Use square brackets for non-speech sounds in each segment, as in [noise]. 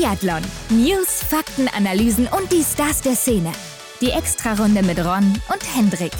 Biathlon. News, Fakten, Analysen und die Stars der Szene. Die Extrarunde mit Ron und Hendrik.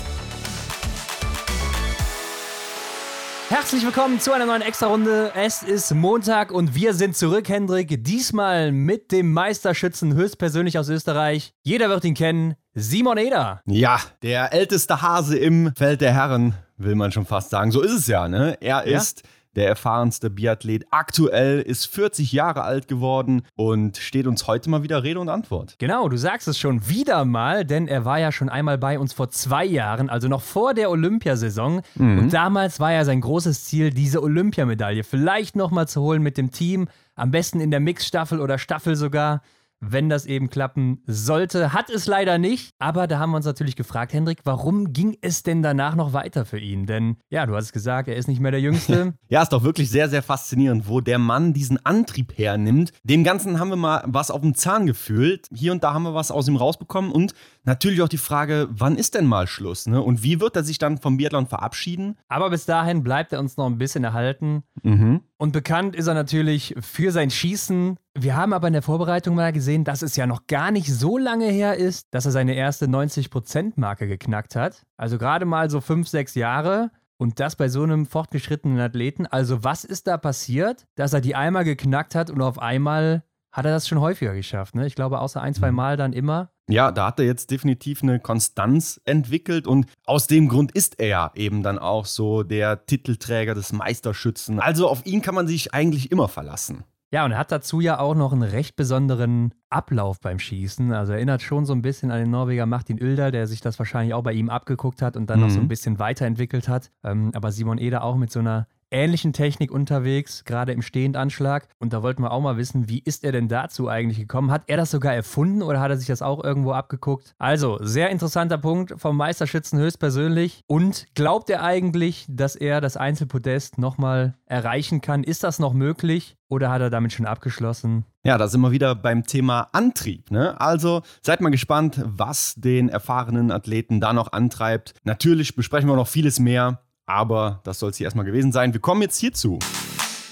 Herzlich willkommen zu einer neuen Extra-Runde. Es ist Montag und wir sind zurück, Hendrik. Diesmal mit dem Meisterschützen höchstpersönlich aus Österreich. Jeder wird ihn kennen. Simon Eder. Ja, der älteste Hase im Feld der Herren, will man schon fast sagen. So ist es ja, ne? Er Ja. ist der erfahrenste Biathlet aktuell, ist 40 Jahre alt geworden und steht uns heute mal wieder Rede und Antwort. Genau, du sagst es schon wieder mal, denn er war ja schon einmal bei uns vor zwei Jahren, also noch vor der Olympiasaison. Und damals war ja sein großes Ziel, diese Olympiamedaille vielleicht nochmal zu holen mit dem Team. Am besten in der Mixstaffel oder Staffel sogar. Wenn das eben klappen sollte, hat es leider nicht. Aber da haben wir uns natürlich gefragt, Hendrik, warum ging es denn danach noch weiter für ihn? Denn ja, du hast es gesagt, er ist nicht mehr der Jüngste. [laughs] Ja, ist doch wirklich sehr, sehr faszinierend, wo der Mann diesen Antrieb hernimmt. Dem Ganzen haben wir mal was auf den Zahn gefühlt. Hier und da haben wir was aus ihm rausbekommen. Und natürlich auch die Frage, wann ist denn mal Schluss? Ne? Und wie wird er sich dann vom Biathlon verabschieden? Aber bis dahin bleibt er uns noch ein bisschen erhalten. Mhm. Und bekannt ist er natürlich für sein Schießen. Wir haben aber in der Vorbereitung mal gesehen, dass es ja noch gar nicht so lange her ist, dass er seine erste 90%-Marke geknackt hat. Also gerade mal so fünf, sechs Jahre. Und das bei so einem fortgeschrittenen Athleten. Also was ist da passiert, dass er die einmal geknackt hat und auf einmal hat er das schon häufiger geschafft? Ne? Ich glaube, außer ein, zwei Mal dann immer. Ja, da hat er jetzt definitiv eine Konstanz entwickelt und aus dem Grund ist er ja eben dann auch so der Titelträger des Meisterschützen. Also auf ihn kann man sich eigentlich immer verlassen. Ja, und er hat dazu ja auch noch einen recht besonderen Ablauf beim Schießen. Also erinnert schon so ein bisschen an den Norweger Martin Oelder, der sich das wahrscheinlich auch bei ihm abgeguckt hat und dann noch so ein Mhm. bisschen weiterentwickelt hat. Ähm, aber Simon Eder auch mit so einer ähnlichen Technik unterwegs, gerade im Stehendanschlag. Und da wollten wir auch mal wissen, wie ist er denn dazu eigentlich gekommen? Hat er das sogar erfunden oder hat er sich das auch irgendwo abgeguckt? Also, sehr interessanter Punkt vom Meisterschützen höchstpersönlich. Und glaubt er eigentlich, dass er das Einzelpodest nochmal erreichen kann? Ist das noch möglich oder hat er damit schon abgeschlossen? Ja, da sind wir wieder beim Thema Antrieb. Ne? Also seid mal gespannt, was den erfahrenen Athleten da noch antreibt. Natürlich besprechen wir noch vieles mehr, aber das soll es hier erstmal gewesen sein. Wir kommen jetzt hierzu.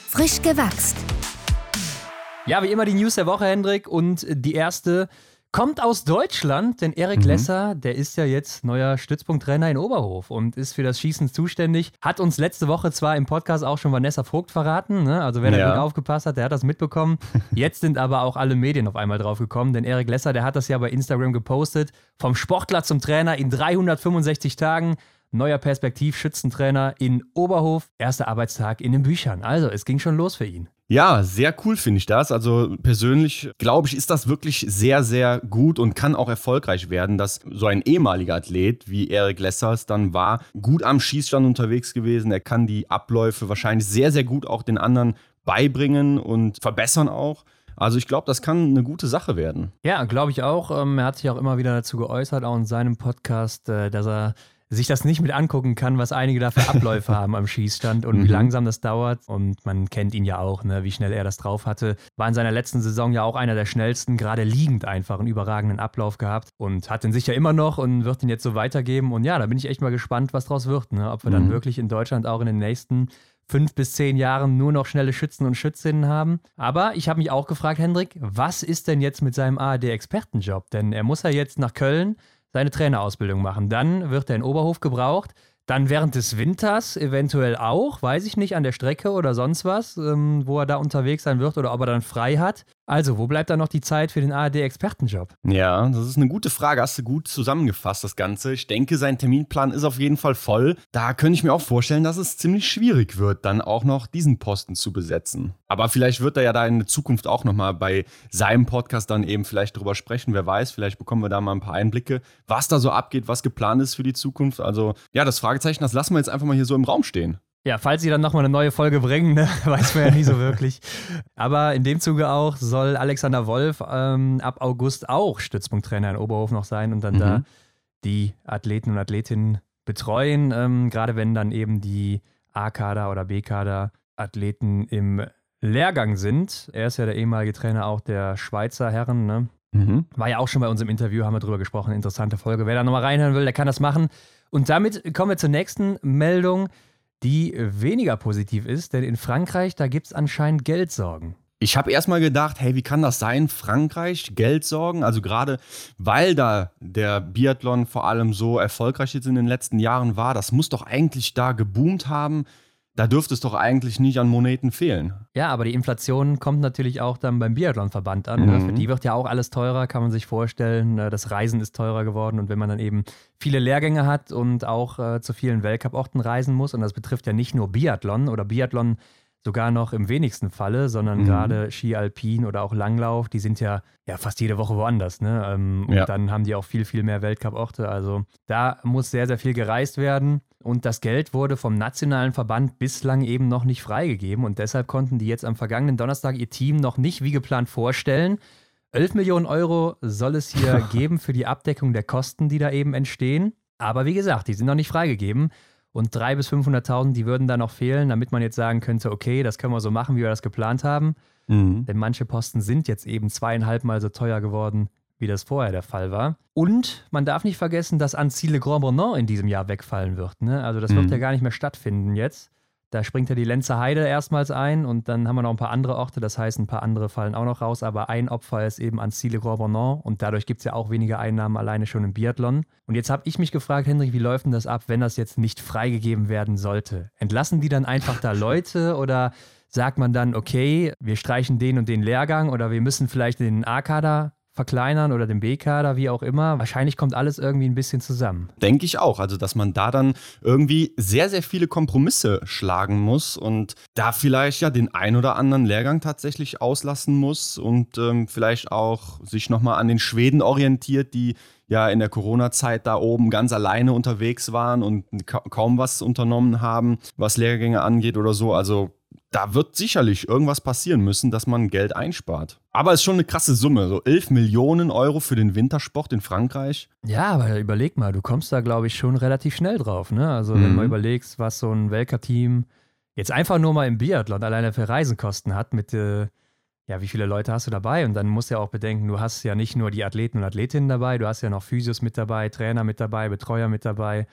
Frisch gewachst. Ja, wie immer die News der Woche, Hendrik. Und die erste kommt aus Deutschland, denn Erik Mhm. Lesser, der ist ja jetzt neuer Stützpunkttrainer in Oberhof und ist für das Schießen zuständig. Hat uns letzte Woche zwar im Podcast auch schon Vanessa Vogt verraten, ne? also wer da Ja. gut aufgepasst hat, der hat das mitbekommen. [laughs] Jetzt sind aber auch alle Medien auf einmal drauf gekommen, denn Erik Lesser, der hat das ja bei Instagram gepostet. Vom Sportler zum Trainer in 365 Tagen. Neuer Perspektivschützentrainer in Oberhof. Erster Arbeitstag in den Büchern. Also, es ging schon los für ihn. Ja, sehr cool finde ich das. Also persönlich glaube ich, ist das wirklich sehr, sehr gut und kann auch erfolgreich werden, dass so ein ehemaliger Athlet wie Erik Lessers dann war, gut am Schießstand unterwegs gewesen. Er kann die Abläufe wahrscheinlich sehr, sehr gut auch den anderen beibringen und verbessern auch. Also ich glaube, das kann eine gute Sache werden. Ja, glaube ich auch. Ähm, er hat sich auch immer wieder dazu geäußert, auch in seinem Podcast, äh, dass er sich das nicht mit angucken kann, was einige da für Abläufe [laughs] haben am Schießstand und wie Mhm. langsam das dauert. Und man kennt ihn ja auch, ne, wie schnell er das drauf hatte. War in seiner letzten Saison ja auch einer der schnellsten, gerade liegend einfach einen überragenden Ablauf gehabt und hat den sicher immer noch und wird ihn jetzt so weitergeben. Und ja, da bin ich echt mal gespannt, was draus wird. Ne? Ob wir dann Mhm. wirklich in Deutschland auch in den nächsten fünf bis zehn Jahren nur noch schnelle Schützen und Schützinnen haben. Aber ich habe mich auch gefragt, Hendrik, was ist denn jetzt mit seinem ARD-Expertenjob? Denn er muss ja jetzt nach Köln seine Trainerausbildung machen. Dann wird er in Oberhof gebraucht. Dann während des Winters eventuell auch, weiß ich nicht, an der Strecke oder sonst was, ähm, wo er da unterwegs sein wird oder ob er dann frei hat. Also, wo bleibt dann noch die Zeit für den ARD-Expertenjob? Ja, das ist eine gute Frage. Hast du gut zusammengefasst, das Ganze. Ich denke, sein Terminplan ist auf jeden Fall voll. Da könnte ich mir auch vorstellen, dass es ziemlich schwierig wird, dann auch noch diesen Posten zu besetzen. Aber vielleicht wird er ja da in der Zukunft auch nochmal bei seinem Podcast dann eben vielleicht drüber sprechen. Wer weiß, vielleicht bekommen wir da mal ein paar Einblicke, was da so abgeht, was geplant ist für die Zukunft. Also, ja, das Fragezeichen, das lassen wir jetzt einfach mal hier so im Raum stehen. Ja, falls sie dann nochmal eine neue Folge bringen, ne, [laughs] weiß man ja nie so wirklich. Aber in dem Zuge auch soll Alexander Wolf ähm, ab August auch Stützpunkttrainer in Oberhof noch sein und dann Mhm. da die Athleten und Athletinnen betreuen. Ähm, gerade wenn dann eben die A-Kader oder B-Kader Athleten im Lehrgang sind. Er ist ja der ehemalige Trainer auch der Schweizer Herren, ne? Mhm. War ja auch schon bei uns im Interview, haben wir drüber gesprochen. Interessante Folge. Wer da nochmal reinhören will, der kann das machen. Und damit kommen wir zur nächsten Meldung, die weniger positiv ist, denn in Frankreich, da gibt es anscheinend Geldsorgen. Ich habe erstmal gedacht, hey, wie kann das sein? Frankreich, Geld sorgen. Also gerade weil da der Biathlon vor allem so erfolgreich jetzt in den letzten Jahren war, das muss doch eigentlich da geboomt haben da dürfte es doch eigentlich nicht an Moneten fehlen. Ja, aber die Inflation kommt natürlich auch dann beim Biathlonverband an. Ne? Mhm. Für die wird ja auch alles teurer, kann man sich vorstellen. Ne? Das Reisen ist teurer geworden und wenn man dann eben viele Lehrgänge hat und auch äh, zu vielen Weltcup-Orten reisen muss, und das betrifft ja nicht nur Biathlon oder Biathlon sogar noch im wenigsten Falle, sondern mhm. gerade Ski Alpin oder auch Langlauf, die sind ja, ja fast jede Woche woanders. Ne? Ähm, ja. Und dann haben die auch viel, viel mehr Weltcup-Orte. Also da muss sehr, sehr viel gereist werden. Und das Geld wurde vom nationalen Verband bislang eben noch nicht freigegeben. Und deshalb konnten die jetzt am vergangenen Donnerstag ihr Team noch nicht wie geplant vorstellen. 11 Millionen Euro soll es hier [laughs] geben für die Abdeckung der Kosten, die da eben entstehen. Aber wie gesagt, die sind noch nicht freigegeben. Und 300.000 bis 500.000, die würden da noch fehlen, damit man jetzt sagen könnte, okay, das können wir so machen, wie wir das geplant haben. Mhm. Denn manche Posten sind jetzt eben zweieinhalb Mal so teuer geworden, wie das vorher der Fall war. Und man darf nicht vergessen, dass Ancille Grand Bonnant in diesem Jahr wegfallen wird. Ne? Also das mhm. wird ja gar nicht mehr stattfinden jetzt. Da springt ja die Lenzer Heide erstmals ein und dann haben wir noch ein paar andere Orte, das heißt, ein paar andere fallen auch noch raus, aber ein Opfer ist eben Ancille Grand Bonnant und dadurch gibt es ja auch weniger Einnahmen alleine schon im Biathlon. Und jetzt habe ich mich gefragt, Hendrik, wie läuft denn das ab, wenn das jetzt nicht freigegeben werden sollte? Entlassen die dann einfach da [laughs] Leute oder sagt man dann, okay, wir streichen den und den Lehrgang oder wir müssen vielleicht den A-Kader verkleinern oder den B-Kader, wie auch immer. Wahrscheinlich kommt alles irgendwie ein bisschen zusammen. Denke ich auch. Also, dass man da dann irgendwie sehr, sehr viele Kompromisse schlagen muss und da vielleicht ja den ein oder anderen Lehrgang tatsächlich auslassen muss und ähm, vielleicht auch sich nochmal an den Schweden orientiert, die ja in der Corona-Zeit da oben ganz alleine unterwegs waren und kaum was unternommen haben, was Lehrgänge angeht oder so. Also da wird sicherlich irgendwas passieren müssen, dass man Geld einspart. Aber es ist schon eine krasse Summe, so 11 Millionen Euro für den Wintersport in Frankreich. Ja, aber überleg mal, du kommst da, glaube ich, schon relativ schnell drauf. Ne? Also, mhm. wenn man überlegst, was so ein Welker-Team jetzt einfach nur mal im Biathlon alleine für Reisenkosten hat, mit, äh, ja, wie viele Leute hast du dabei? Und dann musst du ja auch bedenken, du hast ja nicht nur die Athleten und Athletinnen dabei, du hast ja noch Physios mit dabei, Trainer mit dabei, Betreuer mit dabei.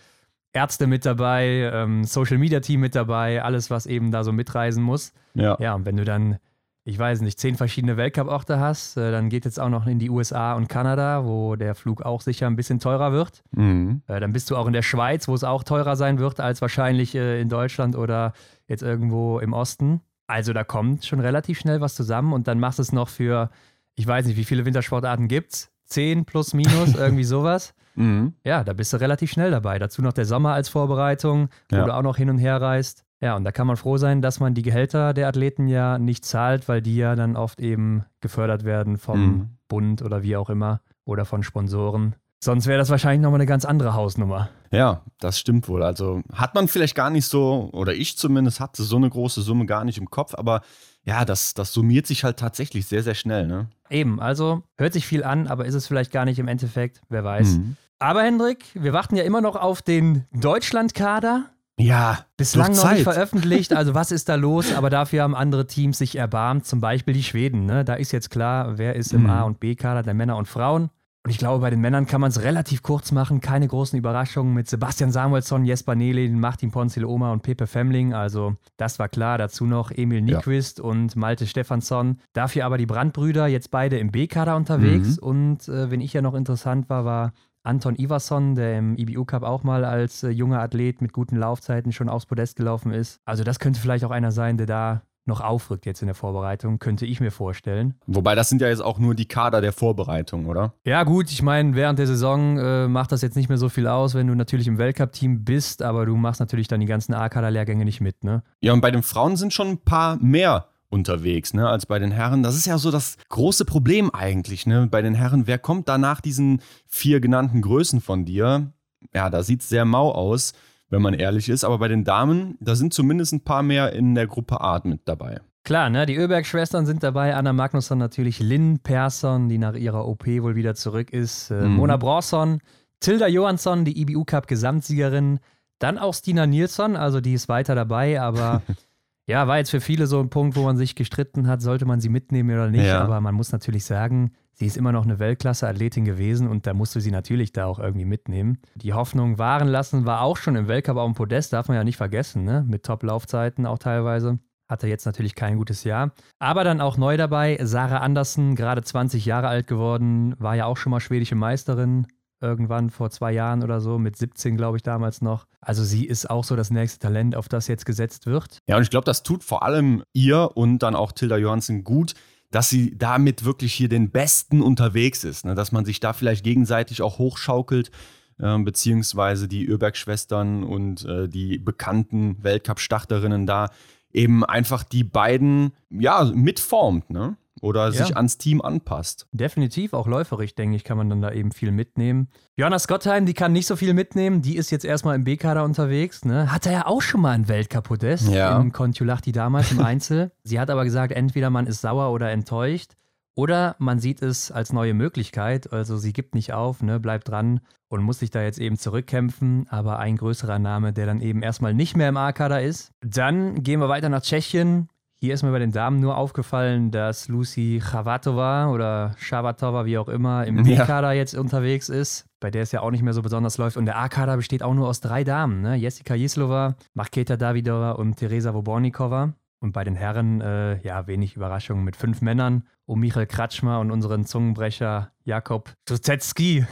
Ärzte mit dabei, ähm, Social Media Team mit dabei, alles, was eben da so mitreisen muss. Ja. Ja, und wenn du dann, ich weiß nicht, zehn verschiedene Weltcup-Orte hast, äh, dann geht jetzt auch noch in die USA und Kanada, wo der Flug auch sicher ein bisschen teurer wird. Mhm. Äh, dann bist du auch in der Schweiz, wo es auch teurer sein wird als wahrscheinlich äh, in Deutschland oder jetzt irgendwo im Osten. Also da kommt schon relativ schnell was zusammen und dann machst du es noch für, ich weiß nicht, wie viele Wintersportarten gibt es? Zehn plus minus, [laughs] irgendwie sowas. Mhm. Ja, da bist du relativ schnell dabei. Dazu noch der Sommer als Vorbereitung, wo ja. du auch noch hin und her reist. Ja, und da kann man froh sein, dass man die Gehälter der Athleten ja nicht zahlt, weil die ja dann oft eben gefördert werden vom mhm. Bund oder wie auch immer oder von Sponsoren. Sonst wäre das wahrscheinlich nochmal eine ganz andere Hausnummer. Ja, das stimmt wohl. Also hat man vielleicht gar nicht so, oder ich zumindest hatte so eine große Summe gar nicht im Kopf, aber ja, das, das summiert sich halt tatsächlich sehr, sehr schnell, ne? Eben, also hört sich viel an, aber ist es vielleicht gar nicht im Endeffekt, wer weiß. Mhm. Aber Hendrik, wir warten ja immer noch auf den Deutschlandkader. Ja, bislang noch nicht veröffentlicht. [laughs] Also was ist da los? Aber dafür haben andere Teams sich erbarmt, zum Beispiel die Schweden. Ne? Da ist jetzt klar, wer ist im mhm. A- und B-Kader der Männer und Frauen. Und ich glaube, bei den Männern kann man es relativ kurz machen. Keine großen Überraschungen mit Sebastian Samuelsson, Jesper Nelin, Martin Ponzil-Oma und Pepe Femling. Also, das war klar. Dazu noch Emil Nyquist ja. und Malte Stefansson. Dafür aber die Brandbrüder jetzt beide im B-Kader unterwegs. Mhm. Und äh, wenn ich ja noch interessant war, war Anton Iverson, der im IBU Cup auch mal als äh, junger Athlet mit guten Laufzeiten schon aufs Podest gelaufen ist. Also das könnte vielleicht auch einer sein, der da noch aufrückt jetzt in der Vorbereitung, könnte ich mir vorstellen. Wobei das sind ja jetzt auch nur die Kader der Vorbereitung, oder? Ja gut, ich meine, während der Saison äh, macht das jetzt nicht mehr so viel aus, wenn du natürlich im Weltcup-Team bist, aber du machst natürlich dann die ganzen A-Kader-Lehrgänge nicht mit, ne? Ja, und bei den Frauen sind schon ein paar mehr unterwegs, ne, als bei den Herren. Das ist ja so das große Problem eigentlich, ne, bei den Herren. Wer kommt da nach diesen vier genannten Größen von dir? Ja, da sieht es sehr mau aus, wenn man ehrlich ist. Aber bei den Damen, da sind zumindest ein paar mehr in der Gruppe A mit dabei. Klar, ne? Die Oeberg-Schwestern sind dabei. Anna Magnusson natürlich, Lynn Persson, die nach ihrer OP wohl wieder zurück ist. Äh, mhm. Mona Bronson, Tilda Johansson, die IBU-Cup-Gesamtsiegerin. Dann auch Stina Nilsson, also die ist weiter dabei, aber [laughs] Ja, war jetzt für viele so ein Punkt, wo man sich gestritten hat, sollte man sie mitnehmen oder nicht. Ja. Aber man muss natürlich sagen, sie ist immer noch eine Weltklasse-Athletin gewesen und da musste sie natürlich da auch irgendwie mitnehmen. Die Hoffnung wahren lassen war auch schon im Weltcup auf dem Podest, darf man ja nicht vergessen, ne? mit Top-Laufzeiten auch teilweise. Hatte jetzt natürlich kein gutes Jahr. Aber dann auch neu dabei, Sarah Andersen, gerade 20 Jahre alt geworden, war ja auch schon mal schwedische Meisterin, irgendwann vor zwei Jahren oder so, mit 17, glaube ich, damals noch. Also sie ist auch so das nächste Talent, auf das jetzt gesetzt wird. Ja, und ich glaube, das tut vor allem ihr und dann auch Tilda Johansen gut, dass sie damit wirklich hier den Besten unterwegs ist. Ne? Dass man sich da vielleicht gegenseitig auch hochschaukelt, äh, beziehungsweise die Öberg-Schwestern und äh, die bekannten Weltcup-Starterinnen da eben einfach die beiden ja, mitformt. Ne? Oder ja. sich ans Team anpasst. Definitiv, auch läuferisch, denke ich, kann man dann da eben viel mitnehmen. Jonas Gottheim, die kann nicht so viel mitnehmen, die ist jetzt erstmal im B-Kader unterwegs. Ne? Hatte ja auch schon mal ein Weltcup-Podest ja. im Kontiolahti damals im Einzel. [laughs] Sie hat aber gesagt, entweder man ist sauer oder enttäuscht. Oder man sieht es als neue Möglichkeit, also sie gibt nicht auf, ne, bleibt dran und muss sich da jetzt eben zurückkämpfen, aber ein größerer Name, der dann eben erstmal nicht mehr im A-Kader ist. Dann gehen wir weiter nach Tschechien. Hier ist mir bei den Damen nur aufgefallen, dass Lucy Chavatova oder Chavatova, wie auch immer, im B-Kader jetzt unterwegs ist, bei der es ja auch nicht mehr so besonders läuft. Und der A-Kader besteht auch nur aus drei Damen, ne? Jessica Jislova, Marketa Davidova und Teresa Wobornikova. Und bei den Herren, äh, ja, wenig Überraschung mit fünf Männern um Michael Kratschmer und unseren Zungenbrecher Jakob Tuzetski.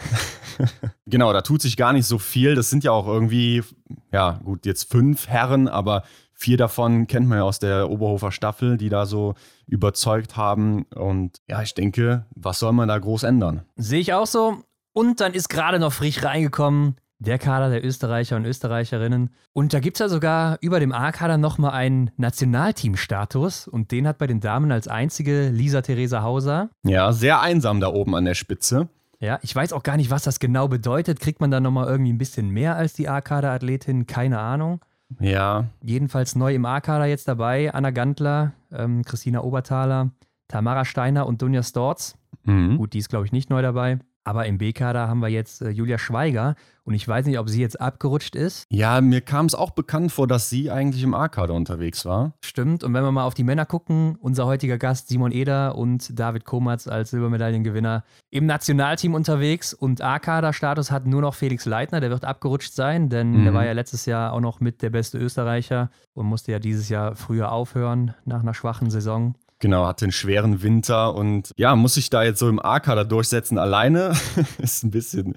[laughs] genau, da tut sich gar nicht so viel. Das sind ja auch irgendwie, ja, gut, jetzt fünf Herren, aber Vier davon kennt man ja aus der Oberhofer Staffel, die da so überzeugt haben. Und ja, ich denke, was soll man da groß ändern? Sehe ich auch so. Und dann ist gerade noch frisch reingekommen der Kader der Österreicher und Österreicherinnen. Und da gibt es ja sogar über dem A-Kader nochmal einen Nationalteam-Status. Und den hat bei den Damen als einzige Lisa Theresa Hauser. Ja, sehr einsam da oben an der Spitze. Ja, ich weiß auch gar nicht, was das genau bedeutet. Kriegt man da nochmal irgendwie ein bisschen mehr als die A-Kader-Athletin? Keine Ahnung. Ja. Jedenfalls neu im A-Kader jetzt dabei: Anna Gantler, ähm, Christina Oberthaler, Tamara Steiner und Dunja Storz. Mhm. Gut, die ist, glaube ich, nicht neu dabei. Aber im B-Kader haben wir jetzt äh, Julia Schweiger und ich weiß nicht, ob sie jetzt abgerutscht ist. Ja, mir kam es auch bekannt vor, dass sie eigentlich im A-Kader unterwegs war. Stimmt. Und wenn wir mal auf die Männer gucken, unser heutiger Gast Simon Eder und David Komatz als Silbermedaillengewinner im Nationalteam unterwegs und A-Kader-Status hat nur noch Felix Leitner. Der wird abgerutscht sein, denn mhm. der war ja letztes Jahr auch noch mit der beste Österreicher und musste ja dieses Jahr früher aufhören nach einer schwachen Saison. Genau, hatte einen schweren Winter und ja, muss sich da jetzt so im A-Kader durchsetzen alleine. [laughs] ist ein bisschen,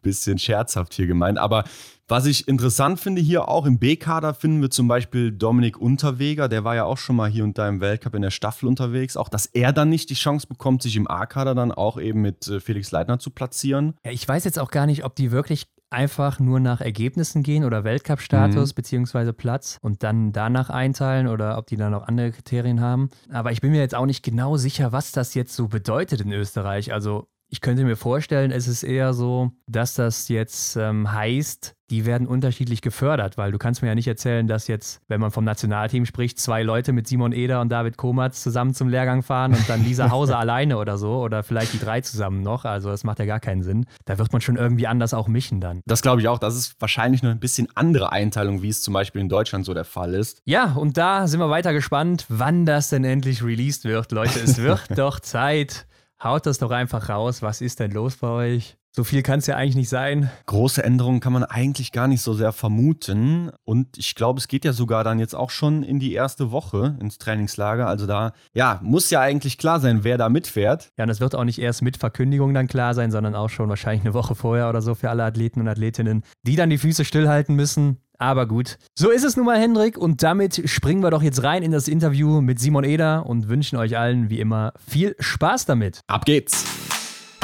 bisschen scherzhaft hier gemeint. Aber was ich interessant finde hier auch im B-Kader finden wir zum Beispiel Dominik Unterweger, der war ja auch schon mal hier und da im Weltcup in der Staffel unterwegs. Auch, dass er dann nicht die Chance bekommt, sich im A-Kader dann auch eben mit äh, Felix Leitner zu platzieren. Ja, ich weiß jetzt auch gar nicht, ob die wirklich einfach nur nach Ergebnissen gehen oder Weltcup-Status mhm. beziehungsweise Platz und dann danach einteilen oder ob die da noch andere Kriterien haben. Aber ich bin mir jetzt auch nicht genau sicher, was das jetzt so bedeutet in Österreich. Also ich könnte mir vorstellen, es ist eher so, dass das jetzt ähm, heißt, die werden unterschiedlich gefördert, weil du kannst mir ja nicht erzählen, dass jetzt, wenn man vom Nationalteam spricht, zwei Leute mit Simon Eder und David Komatz zusammen zum Lehrgang fahren und dann Lisa Hause [laughs] alleine oder so oder vielleicht die drei zusammen noch. Also das macht ja gar keinen Sinn. Da wird man schon irgendwie anders auch mischen dann. Das glaube ich auch. Das ist wahrscheinlich noch ein bisschen andere Einteilung, wie es zum Beispiel in Deutschland so der Fall ist. Ja, und da sind wir weiter gespannt, wann das denn endlich released wird. Leute, es wird [laughs] doch Zeit. Haut das doch einfach raus. Was ist denn los bei euch? So viel kann es ja eigentlich nicht sein. Große Änderungen kann man eigentlich gar nicht so sehr vermuten. Und ich glaube, es geht ja sogar dann jetzt auch schon in die erste Woche ins Trainingslager. Also da, ja, muss ja eigentlich klar sein, wer da mitfährt. Ja, und das wird auch nicht erst mit Verkündigung dann klar sein, sondern auch schon wahrscheinlich eine Woche vorher oder so für alle Athleten und Athletinnen, die dann die Füße stillhalten müssen. Aber gut, so ist es nun mal, Hendrik. Und damit springen wir doch jetzt rein in das Interview mit Simon Eder und wünschen euch allen wie immer viel Spaß damit. Ab geht's.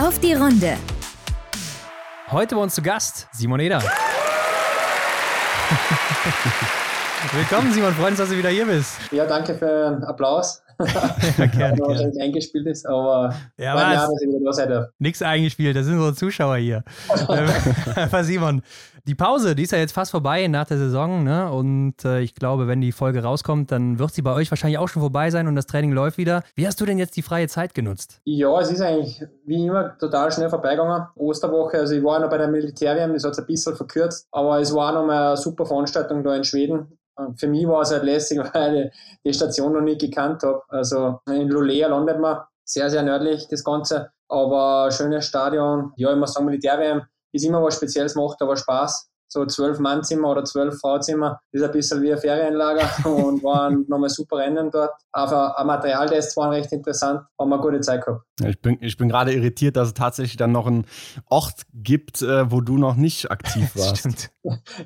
Auf die Runde. Heute bei uns zu Gast Simon Eder. [laughs] Willkommen, Simon. Freuen uns, dass du wieder hier bist. Ja, danke für den Applaus. [laughs] ja, gerne, gerne. eingespielt ist, aber ja, was? Jahr, dass ich wieder. Nix eingespielt, das sind unsere Zuschauer hier. [laughs] Aber Simon, die Pause, die ist ja jetzt fast vorbei nach der Saison, ne? Und äh, ich glaube, wenn die Folge rauskommt, dann wird sie bei euch wahrscheinlich auch schon vorbei sein und das Training läuft wieder. Wie hast du denn jetzt die freie Zeit genutzt? Ja, es ist eigentlich wie immer total schnell vorbeigegangen. Osterwoche, also ich war noch bei der Militärwehr, das hat es ein bisschen verkürzt, aber es war noch mal eine super Veranstaltung da in Schweden. Für mich war es halt lässig, [laughs] weil ich die Station noch nicht gekannt habe. Also in Lulea landet man, sehr, sehr nördlich das Ganze, aber schönes Stadion. Ja, ich muss sagen, Militärwehr ist immer was Spezielles, macht aber Spaß. So zwölf Mannzimmer oder zwölf Frauzimmer. Das ist ein bisschen wie ein Ferienlager [laughs] und waren nochmal super Rennen dort. Aber ein Materialtest waren recht interessant, haben wir eine gute Zeit gehabt. Ich bin, ich bin gerade irritiert, dass es tatsächlich dann noch einen Ort gibt, äh, wo du noch nicht aktiv [laughs] warst.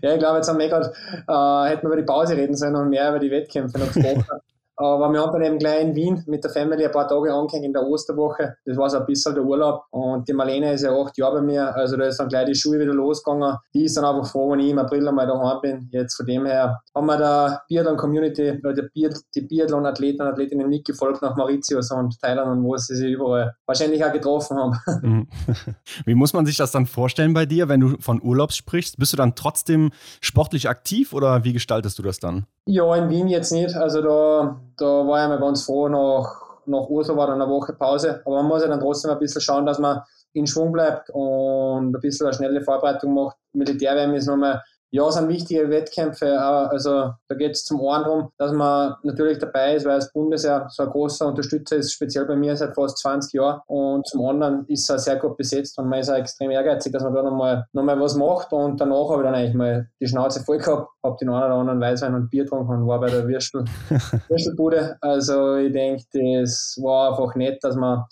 Ja, ich glaube, jetzt haben wir gerade, äh, hätten wir über die Pause reden sollen und mehr über die Wettkämpfe noch gesprochen. [laughs] Aber wir haben dann eben gleich in Wien mit der Family ein paar Tage angehängt in der Osterwoche. Das war so ein bisschen der Urlaub. Und die Marlene ist ja acht Jahre bei mir. Also da ist dann gleich die Schule wieder losgegangen. Die ist dann einfach froh, wenn ich im April einmal daheim bin. Jetzt von dem her haben wir der Biathlon-Community oder die, Biathlon-Athleten und Athletinnen nicht gefolgt nach Mauritius und Thailand und wo sie sich überall wahrscheinlich auch getroffen haben. [laughs] Mhm. Wie muss man sich das dann vorstellen bei dir, wenn du von Urlaubs sprichst? Bist du dann trotzdem sportlich aktiv oder wie gestaltest du das dann? Ja, in Wien jetzt nicht. Also da, da war ich mir ganz froh, nach, nach war dann eine Woche Pause. Aber man muss ja dann trotzdem ein bisschen schauen, dass man in Schwung bleibt und ein bisschen eine schnelle Vorbereitung macht. Militärwärme ist nochmal ja, es sind wichtige Wettkämpfe. Also da geht es zum einen darum, dass man natürlich dabei ist, weil das Bundesheer so ein großer Unterstützer ist, speziell bei mir seit fast 20 Jahren. Und zum anderen ist er sehr gut besetzt und man ist auch extrem ehrgeizig, dass man da nochmal noch mal was macht. Und danach habe ich dann eigentlich mal die Schnauze voll gehabt, habe den einen oder anderen Weißwein und Bier getrunken und war bei der Würstel, [laughs] Würstelbude. Also ich denke, das war einfach nett, dass man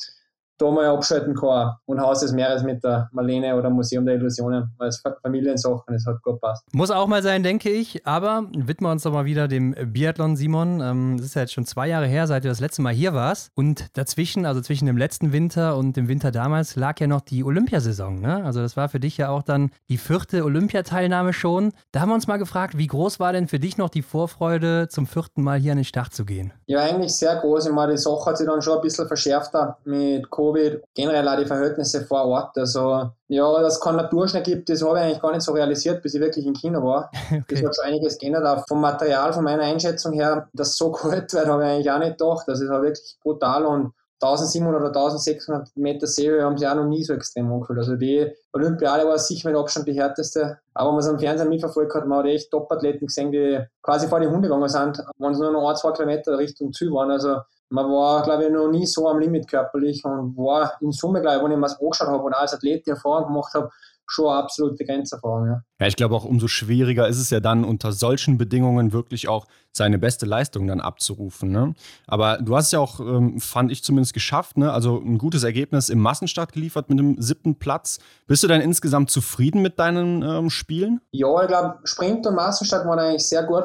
da mal abschalten kann und Haus des Meeres mit der Marlene oder Museum der Illusionen als Familiensachen, das hat gut passt. Muss auch mal sein, denke ich, aber widmen wir uns doch mal wieder dem Biathlon, Simon. Ähm, das ist ja jetzt schon zwei Jahre her, seit du das letzte Mal hier warst und dazwischen, also zwischen dem letzten Winter und dem Winter damals, lag ja noch die Olympiasaison, ne? Also das war für dich ja auch dann die vierte Olympiateilnahme schon. Da haben wir uns mal gefragt, wie groß war denn für dich noch die Vorfreude, zum vierten Mal hier an den Start zu gehen? Ja, eigentlich sehr groß. Ich meine, die Sache hat sich dann schon ein bisschen verschärft mit Covid Covid, generell auch die Verhältnisse vor Ort. Also ja, dass es keinen Naturschnee gibt, das habe ich eigentlich gar nicht so realisiert, bis ich wirklich in China war. [laughs] Okay. Das hat schon einiges geändert. Auch vom Material, von meiner Einschätzung her, dass es so [laughs] kalt wird, habe ich eigentlich auch nicht gedacht. Das ist auch wirklich brutal und 1700 oder 1600 Meter Serie haben sie auch noch nie so extrem angefühlt. Also die Olympiade war sicher mit Abstand die härteste. Aber wenn man es am Fernsehen mitverfolgt hat, man hat echt Top-Athleten gesehen, die quasi vor die Hunde gegangen sind, wenn es nur noch ein, zwei Kilometer Richtung Ziel waren. Also man war, glaube ich, noch nie so am Limit körperlich und war in Summe, glaube ich, wenn ich mir das angeschaut habe und als Athlet die Erfahrung gemacht habe, schon eine absolute Grenzerfahrung. Ja. ja, ich glaube auch umso schwieriger ist es ja dann unter solchen Bedingungen wirklich auch seine beste Leistung dann abzurufen. Ne? Aber du hast es ja auch, ähm, fand ich zumindest, geschafft, ne? also ein gutes Ergebnis im Massenstart geliefert mit dem siebten Platz. Bist du denn insgesamt zufrieden mit deinen ähm, Spielen? Ja, ich glaube, Sprint und Massenstart waren eigentlich sehr gut.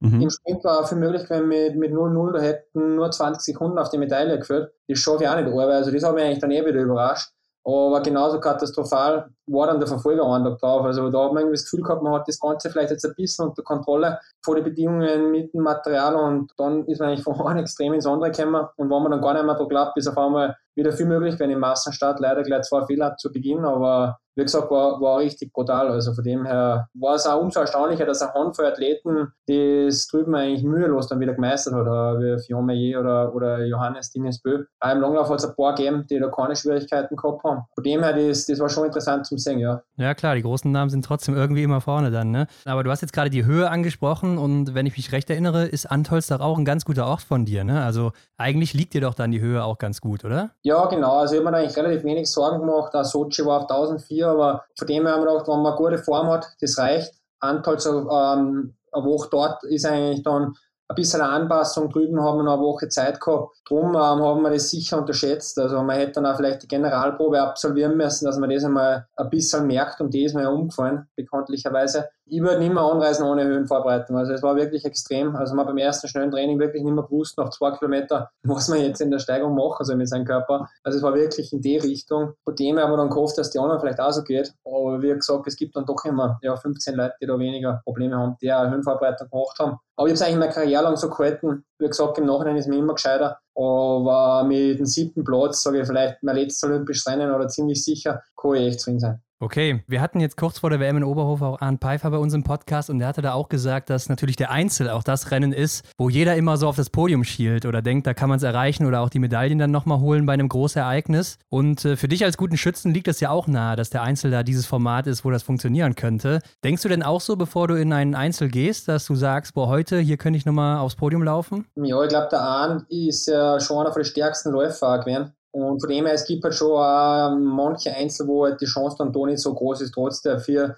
Mhm. Im Sprint war viel möglich, wenn wir mit 0-0 da hätten nur 20 Sekunden auf die Medaille geführt. Das schaffe ich auch nicht, aber also das hat mich eigentlich dann eh wieder überrascht. Aber genauso katastrophal war dann der Verfolger drauf. Also da hat man irgendwie das Gefühl gehabt, man hat das Ganze vielleicht jetzt ein bisschen unter Kontrolle vor den Bedingungen mit dem Material und dann ist man eigentlich von [laughs] einem Extrem ins andere gekommen und wenn man dann gar nicht mehr da klappt, ist auf einmal wieder viel möglich, wenn im Massenstart leider gleich zwei Fehler zu Beginn, aber wie gesagt, war, war richtig brutal. Also von dem her war es auch umso erstaunlicher, dass ein Handvoll Athleten das drüben eigentlich mühelos dann wieder gemeistert hat, wie Fion Meyer oder, oder Johannes Dingesbö. Auch im Langlauf hat es ein paar gegeben, die da keine Schwierigkeiten gehabt haben. Von dem her, das, das war schon interessant zum sehen, ja. Ja klar, die großen Namen sind trotzdem irgendwie immer vorne dann, ne? Aber du hast jetzt gerade die Höhe angesprochen und wenn ich mich recht erinnere, ist Antolz doch auch ein ganz guter Ort von dir, ne? Also eigentlich liegt dir doch dann die Höhe auch ganz gut, oder? Ja, genau. Also ich habe mir eigentlich relativ wenig Sorgen gemacht. Auch Sochi war auf 1004, aber von dem her haben wir gedacht, wenn man gute Form hat, das reicht. Antolz ähm, eine Woche dort ist eigentlich dann ein bisschen eine Anpassung. Drüben haben wir noch eine Woche Zeit gehabt. Darum ähm, haben wir das sicher unterschätzt. Also man hätte dann auch vielleicht die Generalprobe absolvieren müssen, dass man das einmal ein bisschen merkt und die ist mir ja umgefallen, bekanntlicherweise ich würde nicht mehr anreisen ohne Höhenvorbereitung. Also es war wirklich extrem. Also man beim ersten schnellen Training wirklich nicht mehr gewusst, nach zwei Kilometern, [laughs] was man jetzt in der Steigung machen soll mit seinem Körper. Also es war wirklich in die Richtung. Von dem her haben wir dann gehofft, dass die anderen vielleicht auch so geht. Aber wie gesagt, es gibt dann doch immer ja, 15 Leute, die da weniger Probleme haben, die auch Höhenvorbereitung gemacht haben. Aber ich habe es eigentlich meine Karriere lang so gehalten. Wie gesagt, im Nachhinein ist mir immer gescheiter. Aber mit dem siebten Platz, sage ich vielleicht, mein letztes Olympisches Rennen oder ziemlich sicher, kann ich echt drin sein. Okay, wir hatten jetzt kurz vor der WM in Oberhof auch Arne Pfeiffer bei uns im Podcast und der hatte da auch gesagt, dass natürlich der Einzel auch das Rennen ist, wo jeder immer so auf das Podium schielt oder denkt, da kann man es erreichen oder auch die Medaillen dann nochmal holen bei einem großen Ereignis. Und äh, für dich als guten Schützen liegt es ja auch nahe, dass der Einzel da dieses Format ist, wo das funktionieren könnte. Denkst du denn auch so, bevor du in einen Einzel gehst, dass du sagst, boah, heute, hier könnte ich nochmal aufs Podium laufen? Ja, ich glaube, der Arne ist ja schon einer von den stärksten Läufer gewesen. Und von dem her, es gibt halt schon auch manche Einzel, wo halt die Chance dann da nicht so groß ist, trotz der vier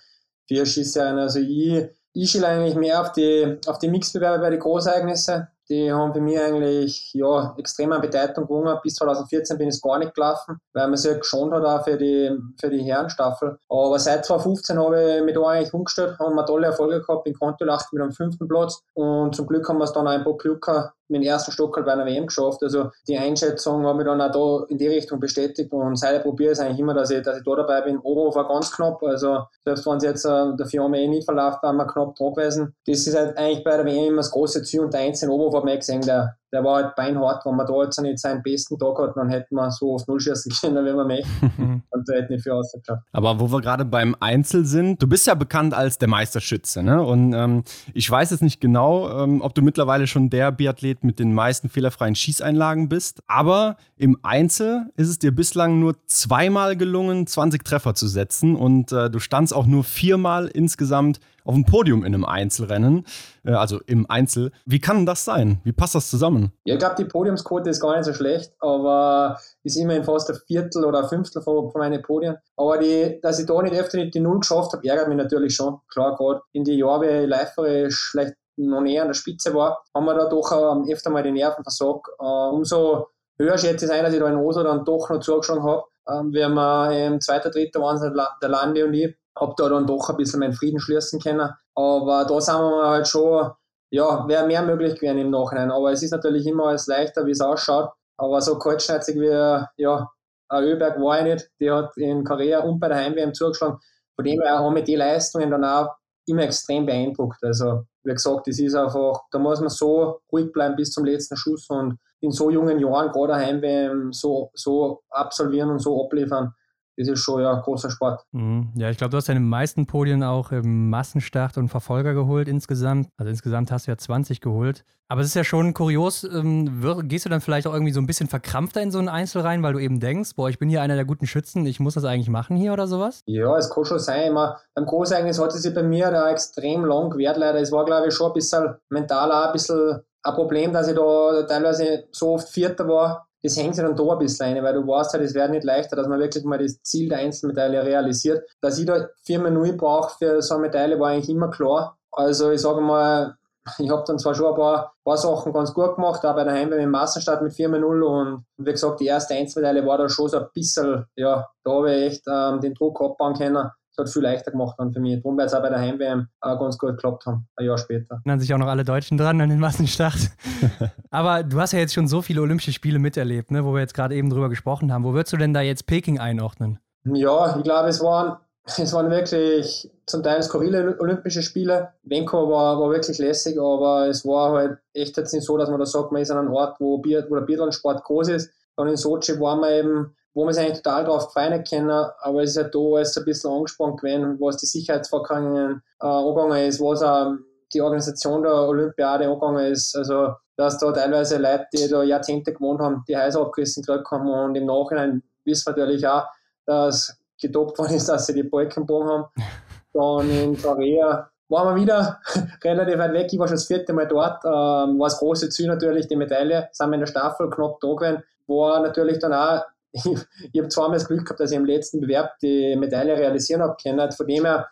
vier Schießserien. Also ich, ich schiele eigentlich mehr auf die, auf die Mixbewerbe bei den Großereignissen die haben für mich eigentlich ja, extrem an Bedeutung gewonnen. Bis 2014 bin ich gar nicht gelaufen, weil man sich halt geschont hat auch für die, für die Herrenstaffel. Aber seit 2015 habe ich mich da eigentlich umgestellt, haben wir tolle Erfolge gehabt, in Kontolacht mit einem fünften Platz und zum Glück haben wir es dann auch ein paar Glück dem ersten Stock halt bei einer WM geschafft. Also die Einschätzung habe ich dann auch da in die Richtung bestätigt und seitdem probiere ich es eigentlich immer, dass ich, dass ich da dabei bin. Oberhofer ganz knapp, also selbst wenn es jetzt äh, der Firma eh nicht verläuft, waren wir knapp dran gewesen. Das ist halt eigentlich bei der WM immer das große Ziel und der einzelne Oberhofer hat man gesehen, der, der war halt beinhart. Wenn man da jetzt nicht seinen besten Tag hat, dann hätte man so auf Null schießen [laughs] können, wenn man möchte. [laughs] und da hätte nicht viel ausgeschaut. Aber wo wir gerade beim Einzel sind, du bist ja bekannt als der Meisterschütze, ne? Und ähm, ich weiß jetzt nicht genau, ähm, ob du mittlerweile schon der Biathlet mit den meisten fehlerfreien Schießeinlagen bist. Aber im Einzel ist es dir bislang nur zweimal gelungen, 20 Treffer zu setzen. Und äh, du standst auch nur viermal insgesamt auf dem Podium in einem Einzelrennen, äh, also im Einzel. Wie kann das sein? Wie passt das zusammen? Ja, ich glaube, die Podiumsquote ist gar nicht so schlecht, aber ist immerhin fast ein Viertel oder ein Fünftel von, von meinen Podien. Aber die, dass ich da nicht öfter nicht die Null geschafft habe, ärgert mich natürlich schon. Klar, gerade in die Jahre, wie ich leiferisch vielleicht noch näher an der Spitze war, haben wir da doch öfter mal die Nerven versagt. Äh, umso höher schätze ich ein, dass ich da in Oslo dann doch noch zugeschlagen habe. Ähm, wir haben ähm, zweiter, dritter waren es der Lande und ich habe da dann doch ein bisschen meinen Frieden schließen können. Aber da sind wir halt schon, ja, wäre mehr möglich gewesen im Nachhinein. Aber es ist natürlich immer alles leichter, wie es ausschaut. Aber so kaltschneizig wie, ja, ein Ölberg war ich nicht. Die hat in Korea und bei der Heimwärme zugeschlagen. Von dem her haben mich die Leistungen dann auch immer extrem beeindruckt. Also, wie gesagt, es ist einfach, da muss man so ruhig bleiben bis zum letzten Schuss und in so jungen Jahren gerade Heimwärme so, so absolvieren und so abliefern das ist schon ja großer Sport. Mhm. Ja, ich glaube, du hast deine meisten Podien auch im Massenstart und Verfolger geholt insgesamt. Also insgesamt hast du ja 20 geholt. Aber es ist ja schon kurios, ähm, gehst du dann vielleicht auch irgendwie so ein bisschen verkrampfter in so ein Einzel rein, weil du eben denkst, boah, ich bin hier einer der guten Schützen, ich muss das eigentlich machen hier oder sowas? Ja, es kann schon sein. Immer, beim Großereignis hatte sich bei mir da extrem lang gewährt leider. Es war, glaube ich, schon ein bisschen mental auch ein bisschen ein Problem, dass ich da teilweise so oft Vierter war das hängt sich dann da ein bisschen rein, weil du weißt halt, es wird nicht leichter, dass man wirklich mal das Ziel der Einzelmedaille realisiert. Dass ich da 4 Minuten brauche für so eine Medaille, war eigentlich immer klar. Also ich sage mal, ich habe dann zwar schon ein paar, paar Sachen ganz gut gemacht, auch bei der Heimwehr im Massenstart mit 4-0 und wie gesagt, die erste Einzelmedaille war da schon so ein bisschen, ja, da habe ich echt ähm, den Druck abbauen können das hat viel leichter gemacht dann für mich. Darum wird es auch bei der Heimwärme auch ganz gut geklappt haben, ein Jahr später. Dann sich auch noch alle Deutschen dran an den Massenstart. [laughs] Aber du hast ja jetzt schon so viele Olympische Spiele miterlebt, ne, wo wir jetzt gerade eben drüber gesprochen haben. Wo würdest du denn da jetzt Peking einordnen? Ja, ich glaube, es waren, es waren wirklich zum Teil skurrile Olympische Spiele. Vancouver war, war wirklich lässig, aber es war halt echt jetzt nicht so, dass man da sagt, man ist an einem Ort, wo, Bier, wo der Biathlon-Sport groß ist. Dann in Sochi waren wir eben wo man sich eigentlich total drauf gefallen können, aber es ist ja da alles ein bisschen angespannt gewesen, was die Sicherheitsvorkehrungen äh, angegangen ist, was auch die Organisation der Olympiade angegangen ist. Also, dass da teilweise Leute, die da Jahrzehnte gewohnt haben, die Häuser abgerissen gekriegt haben und im Nachhinein wissen wir natürlich auch, dass gedopt worden ist, dass sie die Balken gebogen haben. [laughs] Dann in Korea waren wir wieder [laughs] relativ weit weg. Ich war schon das vierte Mal dort. Ähm, war das große Ziel natürlich, die Medaille. Sind wir in der Staffel knapp da gewesen. War natürlich dann auch ich, habe zweimal das Glück gehabt, dass ich im letzten Bewerb die Medaille realisieren habe können. Von dem her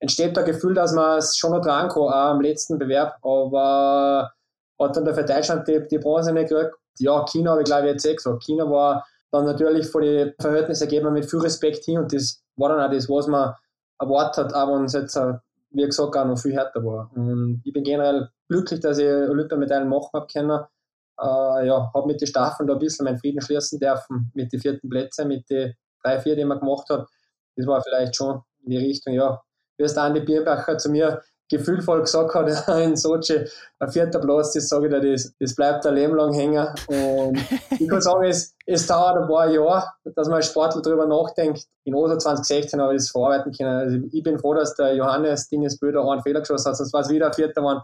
entsteht da Gefühl, dass man es schon noch dran kann, auch am letzten Bewerb. Aber hat dann für Deutschland die, die Bronze nicht gekriegt. Ja, China habe ich glaube ich jetzt eh gesagt. China war dann natürlich vor die Verhältnisse man mit viel Respekt hin und das war dann auch das, was man erwartet hat, aber uns jetzt, wie gesagt, auch noch viel härter war. Und ich bin generell glücklich, dass ich Olympiamedaillen machen habe können äh, ja, habe mit den Staffeln da ein bisschen meinen Frieden schließen dürfen, mit den vierten Plätzen, mit den drei, vier, die man gemacht hat. Das war vielleicht schon in die Richtung, ja, wie es der Andi Bierbacher zu mir gefühlvoll gesagt hat [laughs] in Sochi, ein vierter Platz, das sage ich dir, das, das bleibt ein Leben lang hängen. Und [laughs] ich kann sagen, es, es dauert ein paar Jahre, dass man als Sportler darüber nachdenkt. In OSA 2016 habe ich das verarbeiten können. Also ich bin froh, dass der Johannes Dinges Böder einen Fehler geschossen hat, sonst war es wieder ein vierter Mann.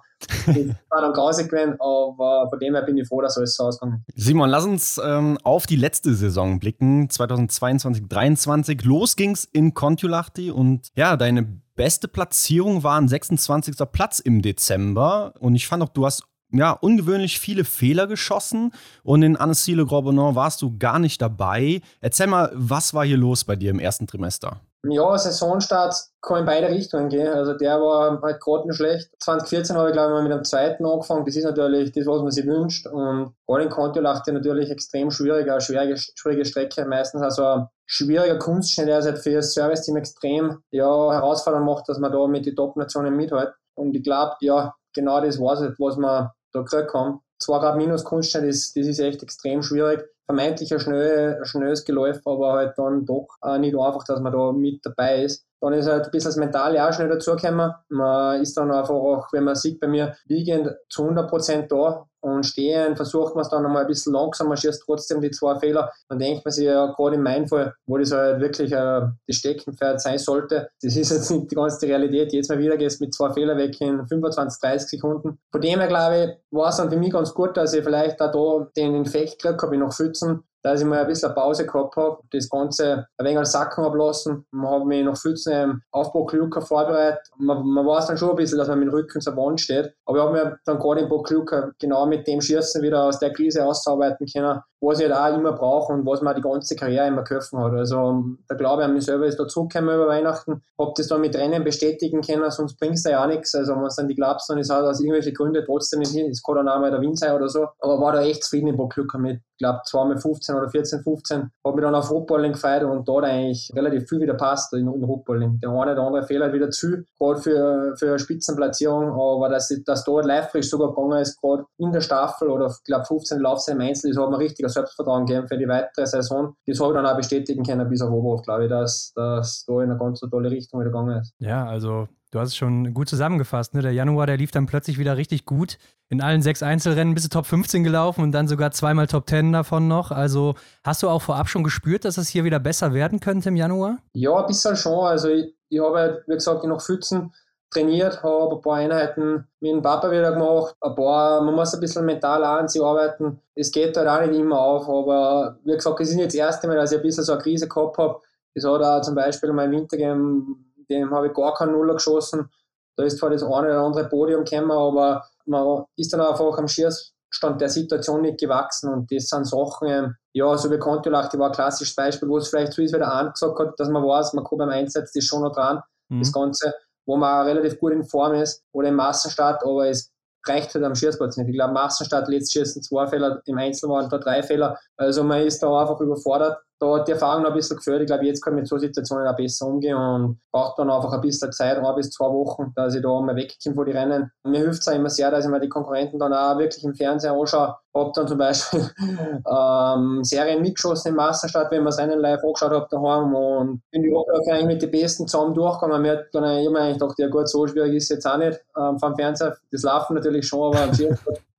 Das war dann grausig gewesen, aber von dem her bin ich froh, dass alles so ausgegangen ist. Simon, lass uns ähm, auf die letzte Saison blicken, 2022-23. Los ging's in Kontiolahti und ja, deine beste Platzierung war ein 26. Platz im Dezember. Und ich fand auch, du hast ja, ungewöhnlich viele Fehler geschossen und in Annecy Le Grand warst du gar nicht dabei. Erzähl mal, was war hier los bei dir im ersten Trimester? Ja, Saisonstart kann in beide Richtungen gehen. Also der war halt gerade schlecht. 2014 habe ich glaube ich mal mit dem zweiten angefangen. Das ist natürlich das, was man sich wünscht. Und gerade in Kontiolach ist natürlich extrem schwierig, eine schwierige, schwierige Strecke. Meistens also ein schwieriger Kunstschnitt, der halt für das Service-Team extrem ja, herausfordernd macht, dass man da mit den Top-Nationen mithält. Und ich glaube, ja, genau das war es, was man da gekriegt haben. 2 Grad minus Kunstschnitt, das, das ist echt extrem schwierig vermeintlich ein, schnell, schnelles Geläuf, aber halt dann doch äh, nicht einfach, dass man da mit dabei ist. Dann ist halt ein bisschen das Mentale auch schnell dazugekommen. Man ist dann einfach auch, wenn man sieht, bei mir liegend zu 100% da und stehen, versucht man es dann nochmal ein bisschen langsamer, schießt trotzdem die zwei Fehler. Dann denkt man sich ja gerade in meinem Fall, wo das halt wirklich äh, das Steckenpferd sein sollte, das ist jetzt nicht die ganze Realität. Jetzt mal wieder gehst mit zwei Fehlern weg in 25, 30 Sekunden. Von dem her, glaube ich, war es dann für mich ganz gut, dass ich vielleicht auch da den Infekt gekriegt habe, ich noch Pfützen dass ich mal ein bisschen Pause gehabt habe, das Ganze ein wenig als Sacken ablassen. Man hat mich noch Pfützen im Aufbau Klucker vorbereitet. Man, man weiß dann schon ein bisschen, dass man mit dem Rücken zur Wand steht. Aber ich habe mir dann gerade im Klucker genau mit dem Schießen wieder aus der Krise ausarbeiten können, was ich halt auch immer brauche und was mir die ganze Karriere immer geholfen hat. Also der Glaube an mich selber ist da zurückgekommen über Weihnachten. Habe das dann mit Rennen bestätigen können, sonst bringt es ja auch nichts. Also wenn es dann die glaubst, dann ist halt aus irgendwelchen Gründen trotzdem nicht hin. Es kann dann auch mal der Wind sein oder so. Aber war da echt zufrieden im Bocklucker mit, ich glaube, zweimal 15 oder 14, 15. Habe mich dann auf Rotballing gefeiert und da hat eigentlich relativ viel wieder passt in, in Rotballing. Der eine oder andere Fehler halt wieder zu, gerade für, für eine Spitzenplatzierung. Aber dass, dass da live frisch sogar gegangen ist, gerade in der Staffel oder ich glaube 15 Laufzeit im Einzel, das hat mir richtig Selbstvertrauen gegeben für die weitere Saison. Das habe ich dann auch bestätigen können bis auf Oberhof, glaube ich, dass das da in eine ganz tolle Richtung wieder gegangen ist. Ja, also Du hast es schon gut zusammengefasst. Ne? Der Januar, der lief dann plötzlich wieder richtig gut. In allen sechs Einzelrennen bist du Top 15 gelaufen und dann sogar zweimal Top 10 davon noch. Also hast du auch vorab schon gespürt, dass es hier wieder besser werden könnte im Januar? Ja, ein bisschen schon. Also ich, ich habe, halt, wie gesagt, noch Pfützen trainiert, habe ein paar Einheiten mit dem Papa wieder gemacht, ein paar, man muss ein bisschen mental an sich arbeiten. Es geht halt auch nicht immer auf, aber wie gesagt, es ist nicht das erste Mal, dass ich ein bisschen so eine Krise gehabt habe. Es hat auch zum Beispiel mal im Winter gegeben, dem habe ich gar keinen Nuller geschossen. Da ist zwar das eine oder andere Podium gekommen, aber man ist dann einfach am Schießstand der Situation nicht gewachsen und das sind Sachen, ja, so wie Kontiolach, die war ein klassisches Beispiel, wo es vielleicht so ist, wie der Arndt gesagt hat, dass man weiß, man kommt beim Einsatz, das ist schon noch dran, mhm. das Ganze wo man relativ gut in Form ist oder im Massenstart, aber es reicht halt am Schießplatz nicht. Ich glaube, Massenstart letztes Schießen zwei Fehler, im Einzel da drei Fehler. Also man ist da einfach überfordert da hat die Erfahrung noch ein bisschen gefällt. Ich glaube, jetzt kann ich mit so Situationen auch besser umgehen und braucht dann einfach ein bisschen Zeit, ein bis zwei Wochen, dass ich da mal wegkomme von den Rennen. Mir hilft es auch immer sehr, dass ich mir die Konkurrenten dann auch wirklich im Fernsehen anschaue. Habe dann zum Beispiel [laughs] ähm, Serien mitgeschossen im Masterstadt, wenn man seinen live angeschaut habe daheim und bin die Woche eigentlich mit den Besten zusammen durchgegangen. Mir hat dann immer eigentlich gedacht, ja gut, so schwierig ist es jetzt auch nicht ähm, vom Fernseher. Das Laufen natürlich schon, aber am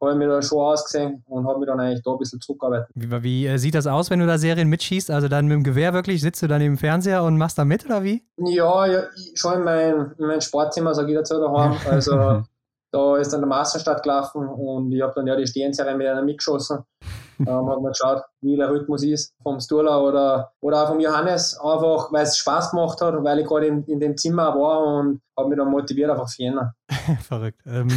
habe ich mir da schon ausgesehen und habe mich dann eigentlich da ein bisschen zurückgearbeitet. Wie, wie äh, sieht das aus, wenn du da Serien mitschießt? Also dann mit dem Gewehr wirklich, sitzt du dann im Fernseher und machst da mit oder wie? Ja, ja schon in mein, in mein Sportzimmer, sage ich dazu daheim. [laughs] Also da ist dann der Masterstart gelaufen und ich habe dann ja die Stehenserie mit einer mitgeschossen. ähm, hat man geschaut, wie der Rhythmus ist vom Sturla oder, oder auch vom Johannes, einfach weil es Spaß gemacht hat, weil ich gerade in, in dem Zimmer war und habe mich dann motiviert einfach Jena. [laughs] Verrückt. Ähm,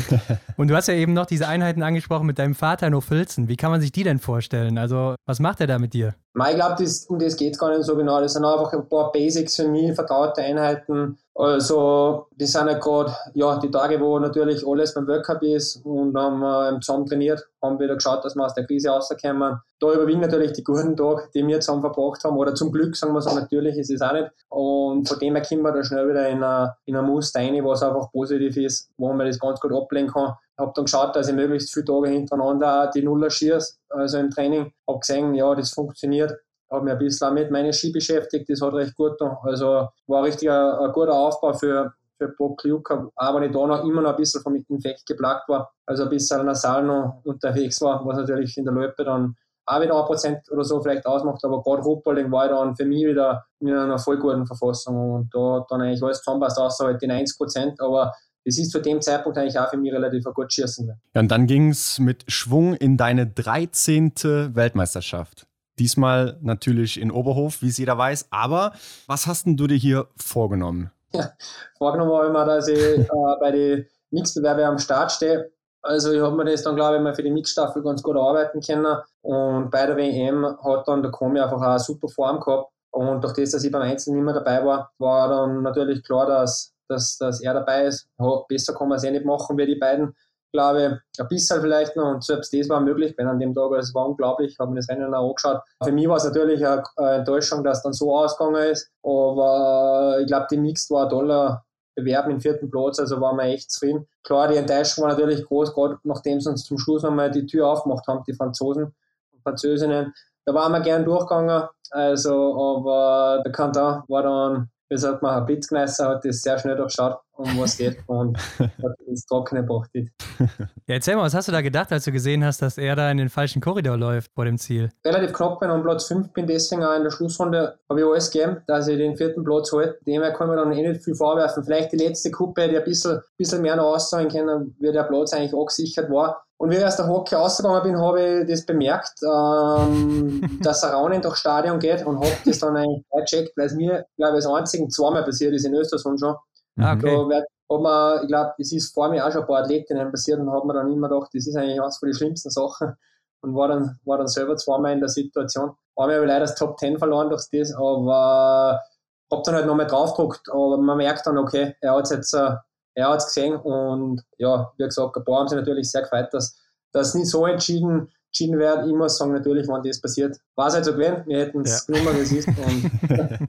und du hast ja eben noch diese Einheiten angesprochen mit deinem Vater in Filzen. Wie kann man sich die denn vorstellen? Also, was macht er da mit dir? Ich glaube, um das geht es gar nicht so genau. Das sind einfach ein paar Basics für mich, vertraute Einheiten. Also, die sind ja gerade ja, die Tage, wo natürlich alles beim Weltcup ist und haben wir zusammen trainiert, haben wieder geschaut, dass wir aus der Krise rauskommen da überwiegen natürlich die guten Tage, die wir zusammen verbracht haben. Oder zum Glück, sagen wir so, natürlich ist es auch nicht. Und von dem her kommen wir da schnell wieder in eine, in eine Muster rein, was einfach positiv ist, wo man das ganz gut ablehnen kann. Ich habe dann geschaut, dass ich möglichst viele Tage hintereinander die Nuller schieße, also im Training. Habe gesehen, ja, das funktioniert. Habe mich ein bisschen auch mit meinen Ski beschäftigt, das hat recht gut. Also war richtig ein, ein guter Aufbau für, für Bock Luca, aber wenn ich da noch immer noch ein bisschen vom Infekt geplagt war, also ein bisschen nasal noch unterwegs war, was natürlich in der Löpe dann auch wieder ein Prozent oder so vielleicht ausmacht, aber gerade Ruppolding war dann für mich wieder in einer voll guten Verfassung und da hat dann eigentlich alles zusammenpasst, außer halt die 90 Prozent, aber das ist zu dem Zeitpunkt eigentlich auch für mich relativ gut Schießen. Ja, und dann ging es mit Schwung in deine 13. Weltmeisterschaft. Diesmal natürlich in Oberhof, wie es jeder weiß. Aber was hast denn du dir hier vorgenommen? Ja, [laughs] vorgenommen habe ich mir, dass ich äh, bei den Mixbewerben am Start stehe also ich habe mir das dann, glaube ich, mal für die Mixstaffel ganz gut arbeiten können. Und bei der WM hat dann der Komi einfach auch eine super Form gehabt. Und durch das, dass ich beim Einzel nicht mehr dabei war, war dann natürlich klar, dass, dass, dass er dabei ist. Besser kann man es eh nicht machen wie die beiden, glaube ich. Ein bisschen vielleicht noch und selbst das war möglich, wenn an dem Tag, es war unglaublich, ich habe mir das Rennen auch angeschaut. Für mich war es natürlich eine Enttäuschung, dass es dann so ausgegangen ist, aber ich glaube, die Mixed war ein toller Bewerb im vierten Platz, also waren wir echt zufrieden. Klar, die Enttäuschung war natürlich groß, gerade nachdem sie uns zum Schluss nochmal die Tür aufgemacht haben, die Franzosen und Französinnen. Da waren wir gern durchgegangen, also, aber der Kanton war dann wie sagt man, ein Blitzkneißer hat das sehr schnell durchschaut, um was geht und [laughs] hat ins Trockene gebracht. Ja, erzähl mal, was hast du da gedacht, als du gesehen hast, dass er da in den falschen Korridor läuft vor dem Ziel? Relativ knapp bin und Platz 5 bin, deswegen auch in der Schlussrunde habe ich alles gegeben, dass ich den vierten Platz halte. Dem kann man dann eh nicht viel vorwerfen. Vielleicht die letzte Kuppe, die ein bisschen, bisschen mehr noch auszahlen können, wie der Platz eigentlich angesichert war. Und wie ich aus der Hockey ausgegangen bin, habe ich das bemerkt, ähm, [laughs] dass er Raunen durchs Stadion geht und habe das dann eigentlich gecheckt, weil es mir, glaube ich, das einzige zweimal passiert ist in Östersund schon. Ah, okay. Da wird, hat man, ich glaube, es ist vor mir auch schon ein paar Athletinnen passiert und hat man dann immer gedacht, das ist eigentlich eines von den schlimmsten Sachen und war dann, war dann selber zweimal in der Situation. Einmal habe ich leider das Top 10 verloren durch das, aber habe dann halt nochmal draufgedruckt, aber man merkt dann, okay, er hat jetzt uh, er hat es gesehen und ja, wie gesagt, ein paar haben sich natürlich sehr gefreut, dass das nicht so entschieden, entschieden wird. Ich muss sagen, natürlich, wenn das passiert, war es halt so gewesen. Wir hätten es ja. genommen, wie es ist. Und [laughs]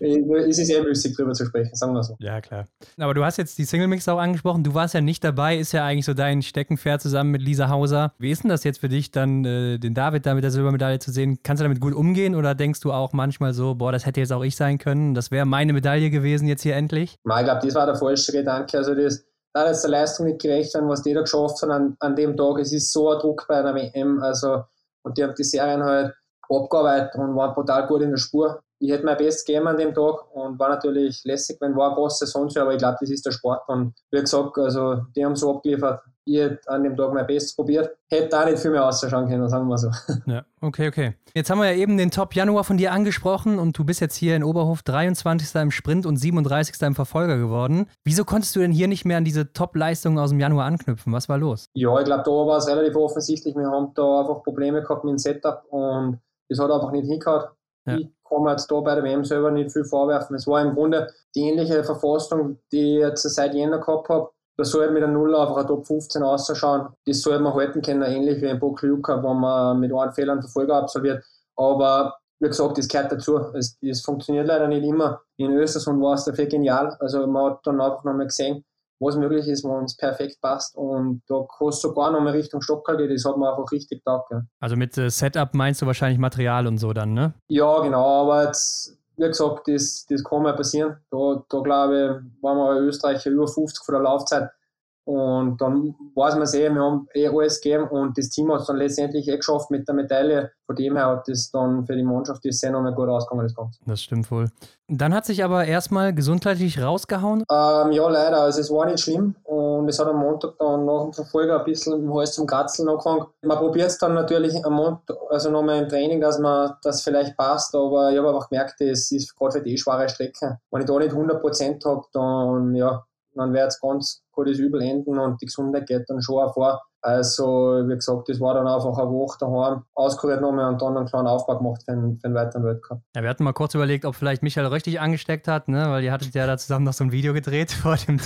es ist eher müßig, darüber zu sprechen, sagen wir so. Ja, klar. Aber du hast jetzt die Single Mix auch angesprochen. Du warst ja nicht dabei, ist ja eigentlich so dein Steckenpferd zusammen mit Lisa Hauser. Wie ist denn das jetzt für dich, dann äh, den David da mit der Silbermedaille zu sehen? Kannst du damit gut umgehen oder denkst du auch manchmal so, boah, das hätte jetzt auch ich sein können, das wäre meine Medaille gewesen jetzt hier endlich? ich glaube, das war der falsche Gedanke. Also das, da ist der Leistung nicht gerecht werden, was die da geschafft haben an, an dem Tag. Es ist so ein Druck bei einer WM. Also, und die haben die Serien halt abgearbeitet und waren brutal gut in der Spur ich hätte mein Bestes gegeben an dem Tag und war natürlich lässig, wenn war eine große Saison, aber ich glaube, das ist der Sport. Und wie gesagt, also die haben so abgeliefert. Ich hätte an dem Tag mein Bestes probiert. Hätte da nicht viel mehr ausschauen können, sagen wir so. [laughs] Ja, okay, okay. Jetzt haben wir ja eben den Top Januar von dir angesprochen und du bist jetzt hier in Oberhof 23. im Sprint und 37. im Verfolger geworden. Wieso konntest du denn hier nicht mehr an diese Top-Leistungen aus dem Januar anknüpfen? Was war los? Ja, ich glaube, da war es relativ offensichtlich. Wir haben da einfach Probleme gehabt mit dem Setup und das hat einfach nicht hingehauen. Ja. Ich kann man jetzt da bei der WM selber nicht viel vorwerfen. Es war im Grunde die ähnliche Verfassung, die ich jetzt seit Jänner gehabt habe. Da soll mit der Null einfach ein Top 15 ausschauen. Das soll man halten können, ähnlich wie ein Pokljuka, wo man mit einem Fehler einen Verfolger absolviert. Aber wie gesagt, das gehört dazu. Es, es funktioniert leider nicht immer. In Östersund war es dafür genial. Also man hat dann einfach nochmal gesehen, was möglich ist, wenn es perfekt passt. Und da kannst du sogar noch mal Richtung Stockerl gehen, das hat man einfach richtig gedacht. Ja. Also mit äh, Setup meinst du wahrscheinlich Material und so dann, ne? Ja, genau, aber jetzt, wie gesagt, das, das kann mal passieren. Da, da glaube ich, waren wir Österreicher über 50 von der Laufzeit. Und dann weiß man eh, wir haben eh alles gegeben und das Team hat es dann letztendlich eh geschafft mit der Medaille. Von dem her hat das dann für die Mannschaft das sehr nochmal gut ausgegangen, das Ganze. Das stimmt wohl. Dann hat sich aber erstmal gesundheitlich rausgehauen? Ähm, ja, leider. Also es war nicht schlimm und es hat am Montag dann nach dem Verfolger ein bisschen im Hals zum Kratzeln angefangen. Man probiert es dann natürlich am Montag, also nochmal im Training, dass man das vielleicht passt, aber ich habe einfach gemerkt, es ist gerade für die schwere Strecke. Wenn ich da nicht 100% habe, dann ja, dann wird es ganz gutes Übel enden und die Gesundheit geht dann schon auch vor. Also, wie gesagt, das war dann einfach eine Woche daheim, auskuriert nochmal und dann einen kleinen Aufbau gemacht für den, für den weiteren Weltcup. Ja, wir hatten mal kurz überlegt, ob vielleicht Michael richtig angesteckt hat, ne? weil ihr hattet ja da zusammen noch so ein Video gedreht, [laughs] vor dem,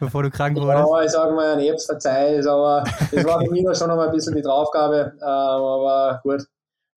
bevor du krank wurdest. Ja, ich sage mal, ein Ebs verzeih, aber das war für mich schon noch mal ein bisschen die Draufgabe, ähm, aber gut.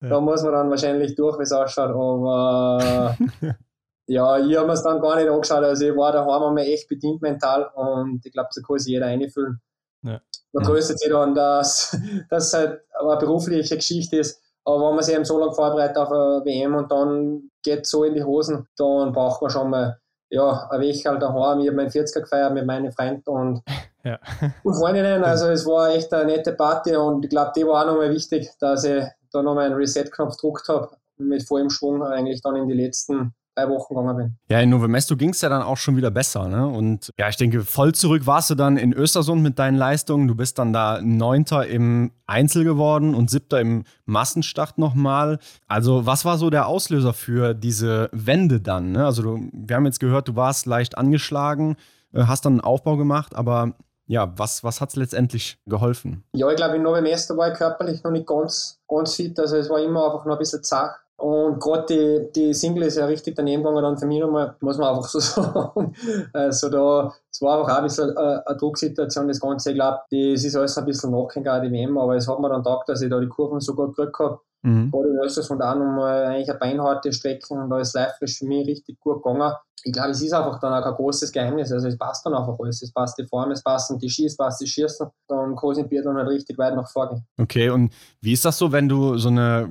Ja. Da muss man dann wahrscheinlich durch, wie es ausschaut, aber [laughs] ja, ich habe mir es dann gar nicht angeschaut. Also ich war daheim einmal echt bedient mental und ich glaube, da kann sich jeder einfühlen. Ja. Man tröstet sich dann, dass [laughs] das halt eine berufliche Geschichte ist. Aber wenn man sich eben so lange vorbereitet auf eine WM und dann geht so in die Hosen, dann braucht man schon mal ja, ein Wechsel daheim. Ich habe meinen 40er gefeiert mit meinen Freunden und, [laughs] ja. und Freundinnen. [laughs] Also es war echt eine nette Party und ich glaube, die war auch nochmal wichtig, dass ich da nochmal einen Reset-Knopf gedruckt habe mit vollem Schwung eigentlich dann in die letzten drei Wochen gegangen bin. Ja, in Novemesto ging es ja dann auch schon wieder besser. Ne? Und ja, ich denke, voll zurück warst du dann in Östersund mit deinen Leistungen. Du bist dann da Neunter im Einzel geworden und Siebter im Massenstart nochmal. Also, was war so der Auslöser für diese Wende dann? Ne? Also, du, wir haben jetzt gehört, du warst leicht angeschlagen, äh, hast dann einen Aufbau gemacht, aber ja, was, was hat es letztendlich geholfen? Ja, ich glaube, in Novemesto war ich körperlich noch nicht ganz, ganz fit. Also, es war immer einfach noch ein bisschen zart Und gerade die, die Single ist ja richtig daneben gegangen, dann für mich nochmal, muss man einfach so [laughs] sagen. Also da, es war einfach auch ein bisschen eine, eine Drucksituation, das Ganze. Ich glaube, das ist alles ein bisschen nachgegangen, die WM, aber es hat mir dann gedacht, dass ich da die Kurven so gut gekriegt habe. Mhm. Gerade in Österreich auch nochmal eigentlich eine beinharte Strecke und da ist live für mich richtig gut gegangen ich glaube, es ist einfach dann auch kein großes Geheimnis. Also es passt dann einfach alles. Es passt die Form, es passen die Skis, es passt die Schießen. Dann kann es in Biathlon halt richtig weit nach vorne Okay, und wie ist das so, wenn du so eine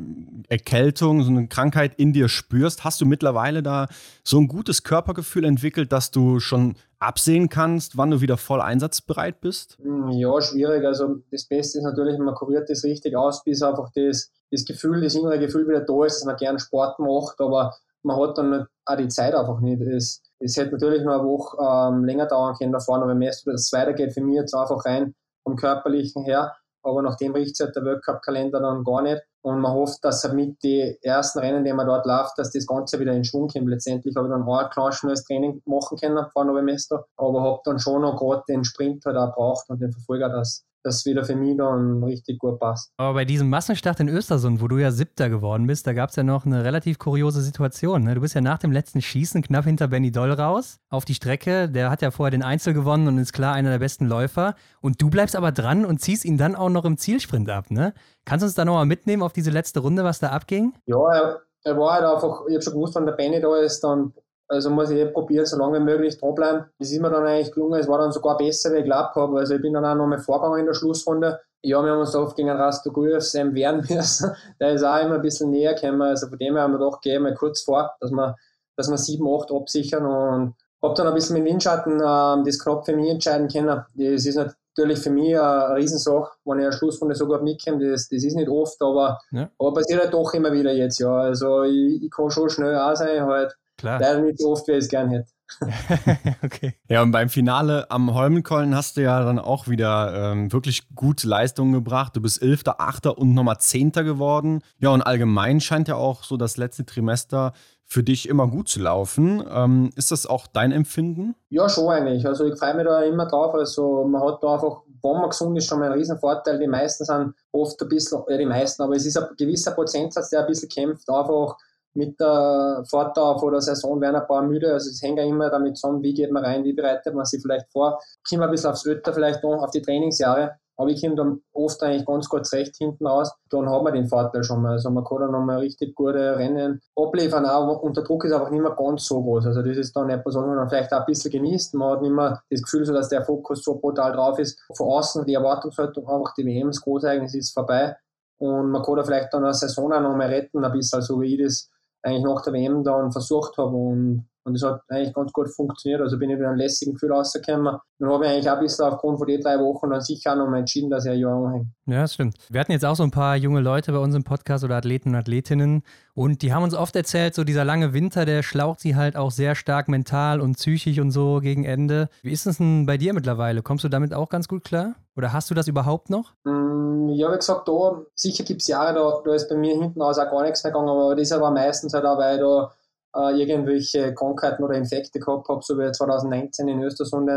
Erkältung, so eine Krankheit in dir spürst? Hast du mittlerweile da so ein gutes Körpergefühl entwickelt, dass du schon absehen kannst, wann du wieder voll einsatzbereit bist? Hm, ja, schwierig. Also das Beste ist natürlich, man kuriert das richtig aus, bis einfach das, das Gefühl, das innere Gefühl wieder da ist, dass man gerne Sport macht, aber man hat dann auch die Zeit einfach nicht. Es, es hätte natürlich noch eine Woche ähm, länger dauern können davor, aber wenn es weitergeht für mich jetzt einfach rein vom Körperlichen her. Aber nachdem riecht sich der Weltcup-Kalender dann gar nicht. Und man hofft, dass er mit den ersten Rennen, die man dort läuft, dass das Ganze wieder in Schwung kommt. Letztendlich habe ich dann auch ein kleines schnelles Training machen können vor Novemester. Aber habe dann schon noch gerade den Sprint halt auch braucht und den Verfolger, dass das wieder für mich dann richtig gut passt. Aber bei diesem Massenstart in Östersund, wo du ja Siebter geworden bist, da gab es ja noch eine relativ kuriose Situation. Ne? Du bist ja nach dem letzten Schießen knapp hinter Benny Doll raus auf die Strecke. Der hat ja vorher den Einzel gewonnen und ist klar einer der besten Läufer. Und du bleibst aber dran und ziehst ihn dann auch noch im Zielsprint ab. Ne? Kannst du uns da nochmal mitnehmen auf diese letzte Runde, was da abging? Ja, er, er war halt einfach, ich habe schon gewusst, wenn der Benny da ist, dann also muss ich eh probieren, so lange wie möglich dranbleiben. Das ist mir dann eigentlich gelungen. Es war dann sogar besser, wie ich glaubt habe. Also ich bin dann auch noch mal vorgegangen in der Schlussrunde. Ja, wir haben uns oft gegen Rastogujev Sam wehren [laughs] müssen. Der ist auch immer ein bisschen näher gekommen. Also von dem her haben wir doch gehen mal kurz vor, dass wir, dass wir 7, 8 absichern und habe dann ein bisschen mit Windschatten ähm, das knapp für mich entscheiden können. Das ist natürlich für mich eine Riesensache, wenn ich eine Schlussrunde so gut mitkomme. Das, das ist nicht oft, aber, ja. aber passiert halt doch immer wieder jetzt, ja. Also ich, ich kann schon schnell auch sein, halt Klar. Leider nicht so oft, wie ich es gern hätte. [laughs] okay. Ja, und beim Finale am Holmenkollen hast du ja dann auch wieder ähm, wirklich gute Leistungen gebracht. Du bist Elfter, Achter und nochmal Zehnter geworden. Ja, und allgemein scheint ja auch so das letzte Trimester für dich immer gut zu laufen. Ähm, ist das auch dein Empfinden? Ja, schon eigentlich. Also ich freue mich da immer drauf. Also man hat da einfach, wenn man gesund ist, schon mal einen riesen Vorteil. Die meisten sind oft ein bisschen, ja die meisten, aber es ist ein gewisser Prozentsatz, der ein bisschen kämpft, einfach mit der Fortdauer vor der Saison werden ein paar müde. Also es hängt ja immer damit zusammen, wie geht man rein, wie bereitet man sich vielleicht vor. Ich komme ein bisschen aufs Ötter, vielleicht noch auf die Trainingsjahre. Aber ich komme dann oft eigentlich ganz kurz recht hinten raus. Dann hat man den Vorteil schon mal. Also man kann dann nochmal richtig gute Rennen abliefern. Auch, und der Druck ist einfach nicht mehr ganz so groß. Also das ist dann etwas, was man dann vielleicht auch ein bisschen genießt. Man hat nicht mehr das Gefühl, so dass der Fokus so brutal drauf ist. Von außen die Erwartungshaltung einfach, die WM, das Großereignis ist vorbei. Und man kann da vielleicht dann eine Saison auch nochmal retten, ein bisschen, so wie ich das eigentlich nach der WM dann versucht habe und, und das hat eigentlich ganz gut funktioniert. Also bin ich mit einem lässigen Gefühl rausgekommen. Dann habe ich eigentlich auch ein bisschen aufgrund von den drei Wochen dann sicher auch nochmal entschieden, dass ich ein Jahr anhänge. Ja, das stimmt. Wir hatten jetzt auch so ein paar junge Leute bei uns im Podcast oder Athleten und Athletinnen und die haben uns oft erzählt, so dieser lange Winter, der schlaucht sie halt auch sehr stark mental und psychisch und so gegen Ende. Wie ist es denn bei dir mittlerweile? Kommst du damit auch ganz gut klar? Oder hast du das überhaupt noch? Mm, ja, wie gesagt, da sicher gibt es Jahre, da, da ist bei mir hinten raus auch gar nichts mehr gegangen, aber das war meistens halt auch, weil da äh, irgendwelche Krankheiten oder Infekte gehabt habe, so wie 2019 in Östersund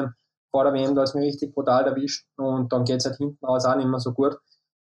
vor der WM, da ist mir richtig brutal erwischt und dann geht es halt hinten raus auch nicht mehr so gut.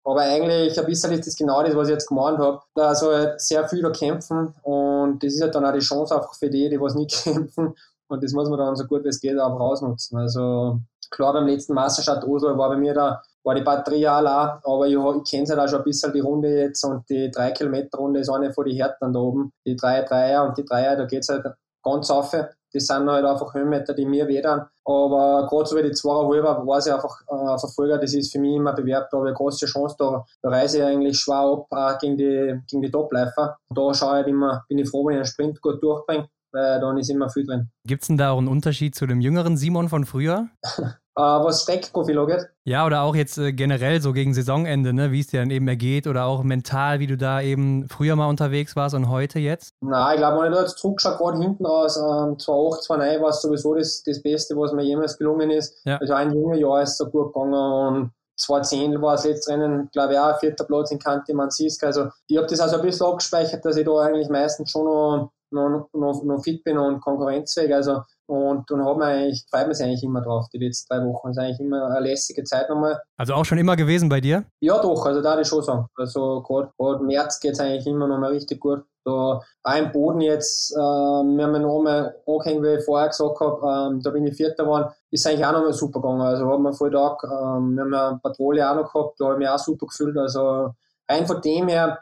Aber eigentlich ein bisschen ist das genau das, was ich jetzt gemeint habe. Da soll halt sehr viel da kämpfen und das ist halt dann auch die Chance einfach für die, die was nicht [laughs] kämpfen und das muss man dann so gut wie es geht auch rausnutzen. Also Klar, beim letzten Meisterstadt Oslo war bei mir da war die Batterie allein, aber ich, ich kenne halt auch schon ein bisschen die Runde jetzt und die 3-Kilometer-Runde ist eine von den Härten da oben. Die 3 Dreier und die Dreier, da geht es halt ganz auf. Das sind halt einfach Höhenmeter, die mir wedern. Aber gerade so wie die 2,5 war es einfach äh, Verfolger, das ist für mich immer Bewerb, da habe ich eine große Chance, da, da reise ich eigentlich schwer ab gegen die, gegen die Top-Läufer. Da schaue ich halt immer, bin ich froh, wenn ich einen Sprint gut durchbringe, weil dann ist immer viel drin. Gibt es denn da auch einen Unterschied zu dem jüngeren Simon von früher? [laughs] äh, was Steckprofil angeht. Ja, oder auch jetzt äh, generell so gegen Saisonende, ne, wie es dir dann eben ergeht oder auch mental, wie du da eben früher mal unterwegs warst und heute jetzt? Nein, ich glaube, wenn ich da jetzt zurückschaue, gerade hinten raus, ähm, 2008, 2009 war es sowieso das, das Beste, was mir jemals gelungen ist. Ja. Also ein junges Jahr ist so gut gegangen und 2010 war das letzte Rennen, glaube ich, auch vierter Platz in Kante Mansisk. Also ich habe das also ein bisschen abgespeichert, dass ich da eigentlich meistens schon noch, noch, noch, noch fit bin und konkurrenzfähig. Also und dann hat man eigentlich, freut man sich eigentlich immer drauf, die letzten drei Wochen. Das ist eigentlich immer eine lässige Zeit nochmal. Also auch schon immer gewesen bei dir? Ja, doch, also da ich schon sagen. Also gerade März geht es eigentlich immer nochmal richtig gut. Da auch im Boden jetzt, äh, wir haben noch einmal angehängt, wie ich vorher gesagt habe, ähm, da bin ich Vierter geworden, ist eigentlich auch noch mal super gegangen. Also hat mir voll Tag, ähm, wir haben ja Patrouille auch noch gehabt, da habe ich mich auch super gefühlt. Also rein von dem her,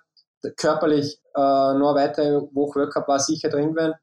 körperlich äh, noch eine weitere Woche Workup war sicher drin gewesen.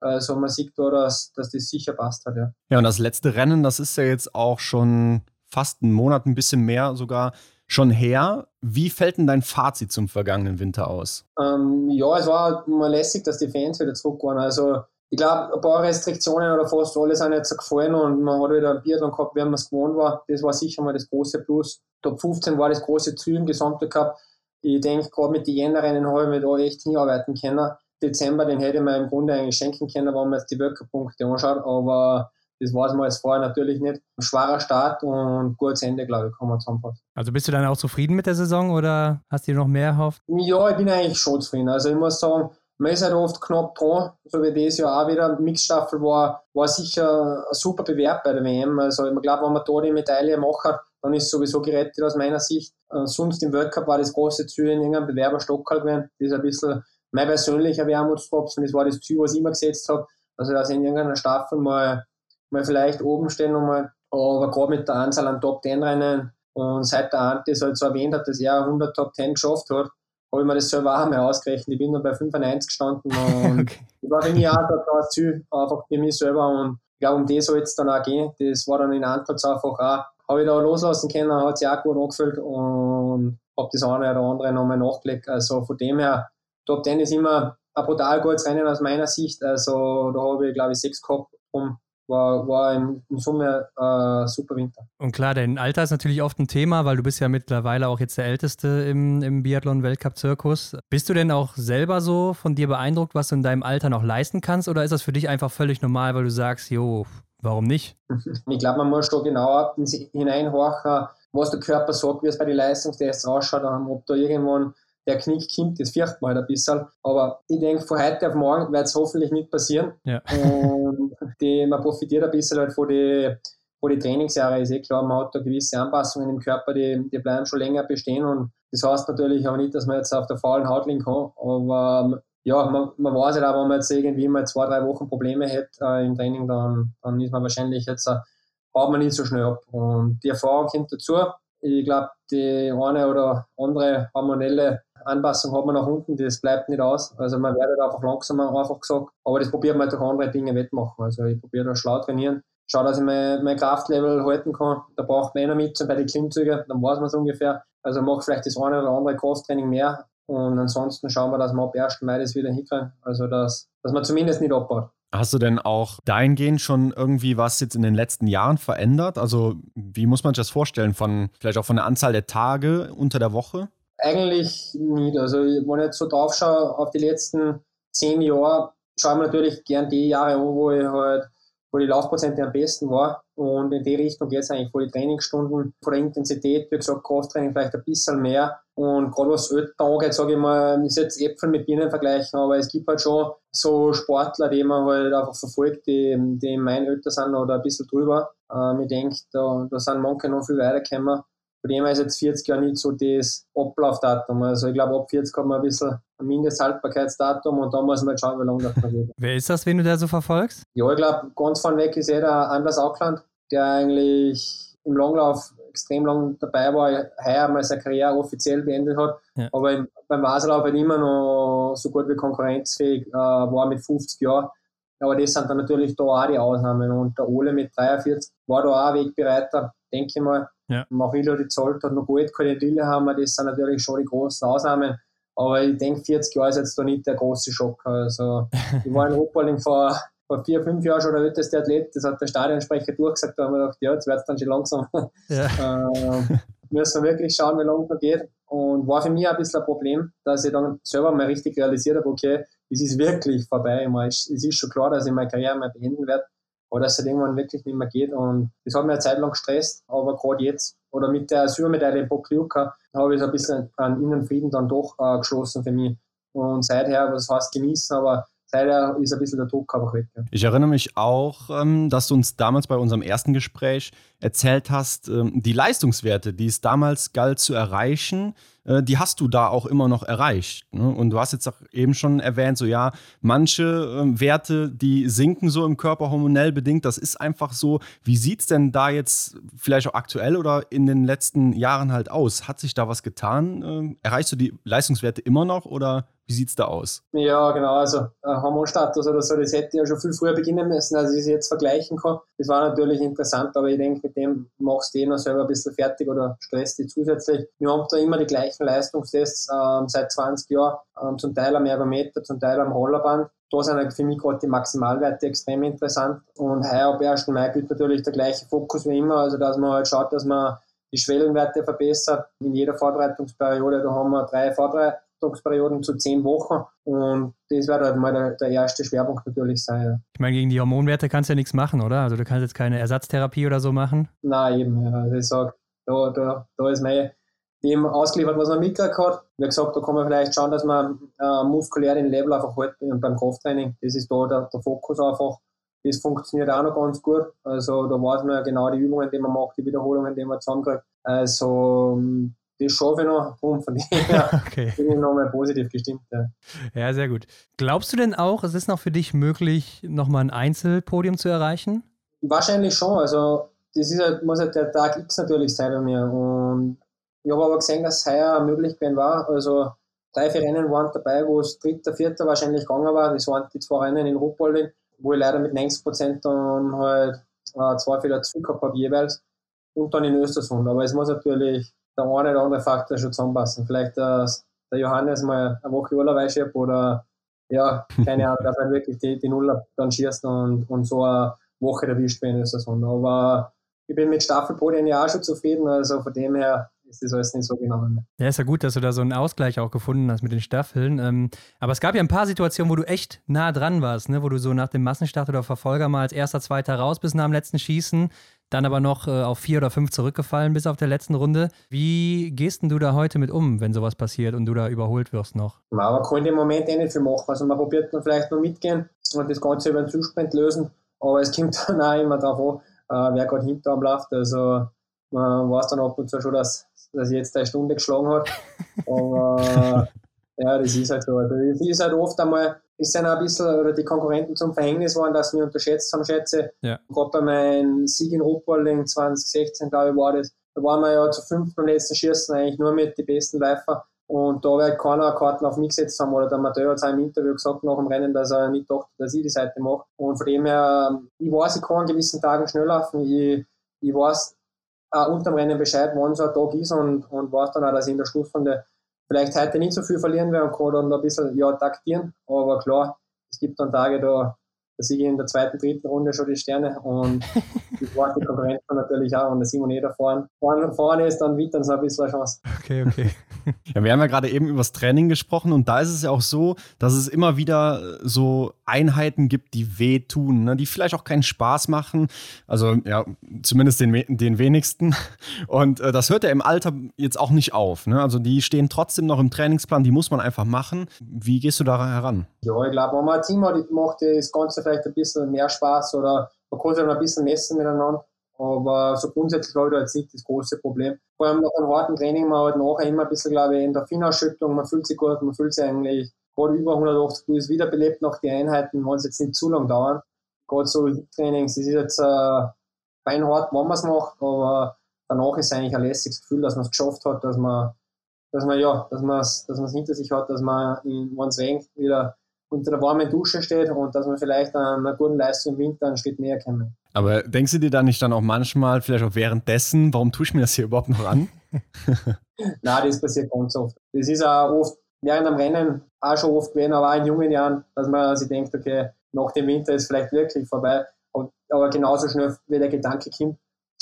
Also man sieht da, dass, dass das sicher passt hat, ja. Ja, und das letzte Rennen, das ist ja jetzt auch schon fast einen Monat, ein bisschen mehr sogar schon her. Wie fällt denn dein Fazit zum vergangenen Winter aus? Ähm, ja, es war mal lässig, dass die Fans wieder zurück waren. Also ich glaube, ein paar Restriktionen oder fast alle sind jetzt gefallen und man hat wieder ein Biathlon gehabt, wie man es gewohnt war. Das war sicher mal das große Plus. Top 15 war das große Ziel im Gesamtcup. Ich denke, gerade mit den Jännerrennen habe ich mich da echt hinarbeiten können. Dezember, den hätte man im Grunde eigentlich schenken können, wenn man jetzt die Weltcup-Punkte anschaut, aber das weiß man jetzt vorher natürlich nicht. Ein schwerer Start und gutes Ende, glaube ich, kann man zusammenfassen. Also bist du dann auch zufrieden mit der Saison oder hast du dir noch mehr erhofft? Ja, ich bin eigentlich schon zufrieden. Also ich muss sagen, man ist halt oft knapp dran, so wie das Jahr auch wieder. Mixstaffel war, war sicher ein super Bewerb bei der WM. Also ich glaube, wenn man da die Medaille macht, dann ist sowieso gerettet aus meiner Sicht. Äh, sonst im Weltcup war das große Ziel in irgendeinem Bewerberstock gewesen. Das ist ein bisschen mein persönlicher Wermutstropfen. Das war das Ziel, was ich immer gesetzt habe. Also dass ich in irgendeiner Staffel mal, mal vielleicht oben stehen nochmal. Aber gerade mit der Anzahl an Top 10 Rennen und seit der Ante es halt so erwähnt hat, dass er 100 Top 10 geschafft hat, habe ich mir das selber auch einmal ausgerechnet. Ich bin dann bei 95 gestanden und [laughs] okay. das war für mich auch klares Ziel, einfach für mich selber. Und ich glaube, um das soll es dann auch gehen. Das war dann in Antwort einfach auch, habe ich da loslassen können, hat sich auch gut angefühlt und habe das eine oder andere nochmal nachgelegt. Also von dem her, Top 10 ist immer ein brutal gutes Rennen aus meiner Sicht. Also da habe ich, glaube ich, sechs gehabt. Um war, war in, in Summe äh, super Winter. Und klar, dein Alter ist natürlich oft ein Thema, weil du bist ja mittlerweile auch jetzt der Älteste im, im Biathlon-Weltcup-Zirkus. Bist du denn auch selber so von dir beeindruckt, was du in deinem Alter noch leisten kannst? Oder ist das für dich einfach völlig normal, weil du sagst, jo, warum nicht? [laughs] Ich glaube, man muss da genauer hineinhorchen, was der Körper sagt, wie es bei den Leistungstests ausschaut, ob da irgendwann der Knick kommt, das fürcht man halt ein bisschen. Aber ich denke, von heute auf morgen wird es hoffentlich nicht passieren. Ja. Und die, man profitiert ein bisschen halt von den von die Trainingsjahre ist eh klar, man hat da gewisse Anpassungen im Körper, die, die bleiben schon länger bestehen und das heißt natürlich auch nicht, dass man jetzt auf der faulen Haut liegen kann, aber ja, man, man weiß halt auch, wenn man jetzt irgendwie mal zwei, drei Wochen Probleme hat äh, im Training, dann, dann ist man wahrscheinlich jetzt, äh, baut man nicht so schnell ab und die Erfahrung kommt dazu. Ich glaube, die eine oder andere hormonelle Anpassung hat man nach unten, das bleibt nicht aus. Also man wird einfach langsamer, einfach gesagt. Aber das probiert man durch andere Dinge wettmachen. Also ich probiere da schlau trainieren. Schau, dass ich mein, mein Kraftlevel halten kann. Da braucht man einer mit bei den Klimmzügen, dann weiß man es ungefähr. Also mache vielleicht das eine oder andere Krafttraining mehr. Und ansonsten schauen wir, dass wir ab 1. Mai das wieder hinkriegen. Also dass, dass man zumindest nicht abbaut. Hast du denn auch dahingehend schon irgendwie was jetzt in den letzten Jahren verändert? Also wie muss man sich das vorstellen? Von vielleicht auch von der Anzahl der Tage unter der Woche? Eigentlich nicht. Also, wenn ich jetzt so drauf schaue, auf die letzten zehn Jahre, schaue ich mir natürlich gern die Jahre an, wo ich halt, wo die Laufprozente am besten war. Und in die Richtung geht es eigentlich vor die Trainingsstunden, vor der Intensität, wie gesagt, Krafttraining vielleicht ein bisschen mehr. Und gerade was Ötten angeht, sage ich mal, ist jetzt Äpfel mit Birnen vergleichen, aber es gibt halt schon so Sportler, die man halt einfach verfolgt, die, die in meinen Ötter sind oder ein bisschen drüber. Ähm, ich denke, da, da sind manche noch viel weitergekommen. Von dem ist jetzt 40 Jahre nicht so das Ablaufdatum. Also ich glaube, ab 40 hat man ein bisschen ein Mindesthaltbarkeitsdatum und da muss man halt schauen, wie lange das noch geht. Wer ist das, wen du da so verfolgst? Ja, ich glaube, ganz vorne weg ist eh der Anders Auckland, der eigentlich im Langlauf extrem lang dabei war, heuer mal seine Karriere offiziell beendet hat, ja. aber im, beim Wasserlauf halt immer noch so gut wie konkurrenzfähig äh, war mit 50 Jahren. Aber das sind dann natürlich da auch die Ausnahmen und der Ole mit 43 war da auch Wegbereiter, denke ich mal. Ja. Marillo, die zahlt hat noch gut, keine Dille haben wir, das sind natürlich schon die großen Ausnahmen. Aber ich denke, 40 Jahre ist jetzt da nicht der große Schock. Also, [laughs] ich war in Ruppolding vor, vor vier, fünf Jahren schon der älteste Athlet, das hat der Stadionsprecher durchgesagt, da haben wir gedacht, ja, jetzt wird es dann schon langsam. [laughs] Ja. [laughs] äh, müssen wir wirklich schauen, wie lange es geht. Und war für mich ein bisschen ein Problem, dass ich dann selber mal richtig realisiert habe, okay, es ist wirklich vorbei. Es ist schon klar, dass ich meine Karriere mal beenden werde dass es halt irgendwann wirklich nicht mehr geht. Und das hat mich eine Zeit lang gestresst, aber gerade jetzt oder mit der Silbermedaille in Pokljuka habe ich so ein bisschen an Innenfrieden dann doch äh, geschlossen für mich. Und seither, was heißt genießen, aber seither ist ein bisschen der Druck einfach weg. Ja. Ich erinnere mich auch, ähm, dass du uns damals bei unserem ersten Gespräch erzählt hast, ähm, die Leistungswerte, die es damals galt zu erreichen, äh, die hast du da auch immer noch erreicht. Ne? Und du hast jetzt auch eben schon erwähnt, so ja, manche ähm, Werte, die sinken so im Körper hormonell bedingt, das ist einfach so. Wie sieht es denn da jetzt vielleicht auch aktuell oder in den letzten Jahren halt aus? Hat sich da was getan? Erreichst du die Leistungswerte immer noch oder wie sieht es da aus? Ja, genau. Also äh, Hormonstatus oder so, das hätte ja schon viel früher beginnen müssen, als ich es jetzt vergleichen kann. Das war natürlich interessant, aber ich denke, mit dem machst du eh noch selber ein bisschen fertig oder stresst dich zusätzlich. Wir haben da immer die gleichen Leistungstests ähm, seit 20 Jahren, ähm, zum Teil am Ergometer, zum Teil am Rollerband. Da sind halt für mich gerade die Maximalwerte extrem interessant. Und heuer ab 1. Mai gilt natürlich der gleiche Fokus wie immer, also dass man halt schaut, dass man die Schwellenwerte verbessert. In jeder Vorbereitungsperiode, da haben wir drei Vorbereitungen Trainingsperioden zu zehn Wochen. Und das wird halt mal der, der erste Schwerpunkt natürlich sein. Ja. Ich meine, gegen die Hormonwerte kannst du ja nichts machen, oder? Also du kannst jetzt keine Ersatztherapie oder so machen? Nein, eben. Ja. Also ich sage, da, da, da ist mein dem ausgeliefert, was man mitgekriegt hat. Wie gesagt, da kann man vielleicht schauen, dass man äh, muskulär den Level einfach hält beim Krafttraining. Das ist da der, der Fokus einfach. Das funktioniert auch noch ganz gut. Also da weiß man ja genau die Übungen, die man macht, die Wiederholungen, die man zusammenkriegt. Also das schaffe ich noch. Und von dem her [laughs] okay. bin ich nochmal positiv gestimmt. Ja. ja, sehr gut. Glaubst du denn auch, es ist noch für dich möglich, nochmal ein Einzelpodium zu erreichen? Wahrscheinlich schon. Also, das ist halt, muss halt der Tag X natürlich sein bei mir. Und ich habe aber gesehen, dass es heuer möglich war. Also, drei, vier Rennen waren dabei, wo es dritter, vierter wahrscheinlich gegangen war. Das waren die zwei Rennen in Ruppolding, wo ich leider mit 90 Prozent dann halt äh, zwei Fehler zu gehabt habe jeweils. Und dann in Östersund. Aber es muss natürlich der eine oder andere Faktor schon zusammenpassen. Vielleicht äh, der Johannes mal eine Woche Urlaub einschiebt oder ja, keine Ahnung, dass er wirklich die, die Nuller dann schießt und, und so eine Woche erwischt werden der Saison. Aber ich bin mit Staffelpodien ja auch schon zufrieden, also von dem her ist das alles nicht so genau. Ja, ist ja gut, dass du da so einen Ausgleich auch gefunden hast mit den Staffeln. Ähm, aber es gab ja ein paar Situationen, wo du echt nah dran warst, ne? wo du so nach dem Massenstart oder Verfolger mal als erster, zweiter raus bist nach dem letzten Schießen dann aber noch äh, auf vier oder fünf zurückgefallen bis auf der letzten Runde. Wie gehst denn du da heute mit um, wenn sowas passiert und du da überholt wirst noch? Man kann dem Moment eh nicht viel machen. Also man probiert dann vielleicht noch mitgehen und das Ganze über den Zusprint lösen, aber es kommt [laughs] dann auch immer darauf an, äh, wer gerade hinter am läuft. Also man weiß dann ab und zu schon, dass, dass jetzt eine Stunde geschlagen hat. [laughs] Aber ja, das ist halt so. Also, das ist halt oft einmal ist dann ein bisschen, oder die Konkurrenten zum Verhängnis waren, dass wir unterschätzt haben, schätze. Ja. Gerade bei meinem Sieg in Ruppolding 2016, glaube ich, war das. Da waren wir ja zu fünften und letzten Schießen eigentlich nur mit den besten Läufer. Und da wird keiner Karten auf mich gesetzt haben, oder der Mathieu hat es im Interview gesagt nach dem Rennen, dass er nicht dachte, dass ich die Seite mache. Und von dem her, ich weiß, ich kann an gewissen Tagen schnell laufen. Ich, ich weiß auch unter dem Rennen Bescheid, wann so ein Tag ist und, und weiß dann auch, dass ich in der Schlussrunde vielleicht heute nicht so viel verlieren werden kann dann ein bisschen ja, taktieren. Aber klar, es gibt dann Tage, da, da sehe ich in der zweiten, dritten Runde schon die Sterne und [laughs] die Konkurrenz natürlich auch, wenn der Simon eh da vorne, vorne, vorne ist, dann wittern sie ein bisschen eine Chance. Okay, okay. [laughs] Ja, wir haben ja gerade eben über das Training gesprochen und da ist es ja auch so, dass es immer wieder so Einheiten gibt, die wehtun, ne? die vielleicht auch keinen Spaß machen. Also ja, zumindest den, den wenigsten. Und äh, das hört ja im Alter jetzt auch nicht auf. Ne? Also die stehen trotzdem noch im Trainingsplan, die muss man einfach machen. Wie gehst du da heran? Ja, ich glaube, wenn man ein Team hat, macht das Ganze vielleicht ein bisschen mehr Spaß oder man kann sich ein bisschen messen miteinander. Aber so grundsätzlich ich da nicht das große Problem. Vor allem nach einem harten Training, man hat nachher immer ein bisschen, glaube ich, in der Finausschüttung, man fühlt sich gut, man fühlt sich eigentlich gerade über 180 plus wiederbelebt nach den Einheiten, wenn es jetzt nicht zu lang dauern. Gerade so Trainings, das ist jetzt äh, beinhart, wenn man es macht, aber danach ist es eigentlich ein lässiges Gefühl, dass man es geschafft hat, dass man, dass man ja, dass man es dass hinter sich hat, dass man, wenn es regnet, wieder unter der warmen Dusche steht und dass man vielleicht an einer guten Leistung im Winter einen Schritt näher kommen. Aber denkst du dir da nicht dann auch manchmal, vielleicht auch währenddessen, warum tue ich mir das hier überhaupt noch an? [laughs] [laughs] Nein, das passiert ganz oft. Das ist auch oft während dem Rennen auch schon oft gewesen, aber auch in jungen Jahren, dass man sich denkt, okay, nach dem Winter ist vielleicht wirklich vorbei. Aber genauso schnell, wie der Gedanke kommt,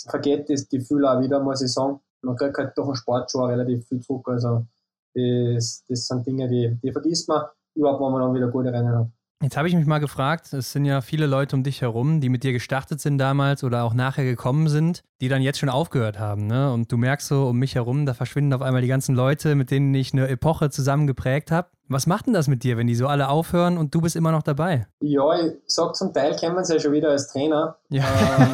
vergeht das Gefühl auch wieder, muss ich sagen. Man kriegt halt durch den Sport schon relativ viel zurück. Also das, das sind Dinge, die, die vergisst man überhaupt, wenn man dann wieder gute Rennen hat. Jetzt habe ich mich mal gefragt, es sind ja viele Leute um dich herum, die mit dir gestartet sind damals oder auch nachher gekommen sind, die dann jetzt schon aufgehört haben. Ne? Und du merkst so um mich herum, da verschwinden auf einmal die ganzen Leute, mit denen ich eine Epoche zusammen geprägt habe. Was macht denn das mit dir, wenn die so alle aufhören und du bist immer noch dabei? Ja, ich sag zum Teil kennen sie ja schon wieder als Trainer. Ja,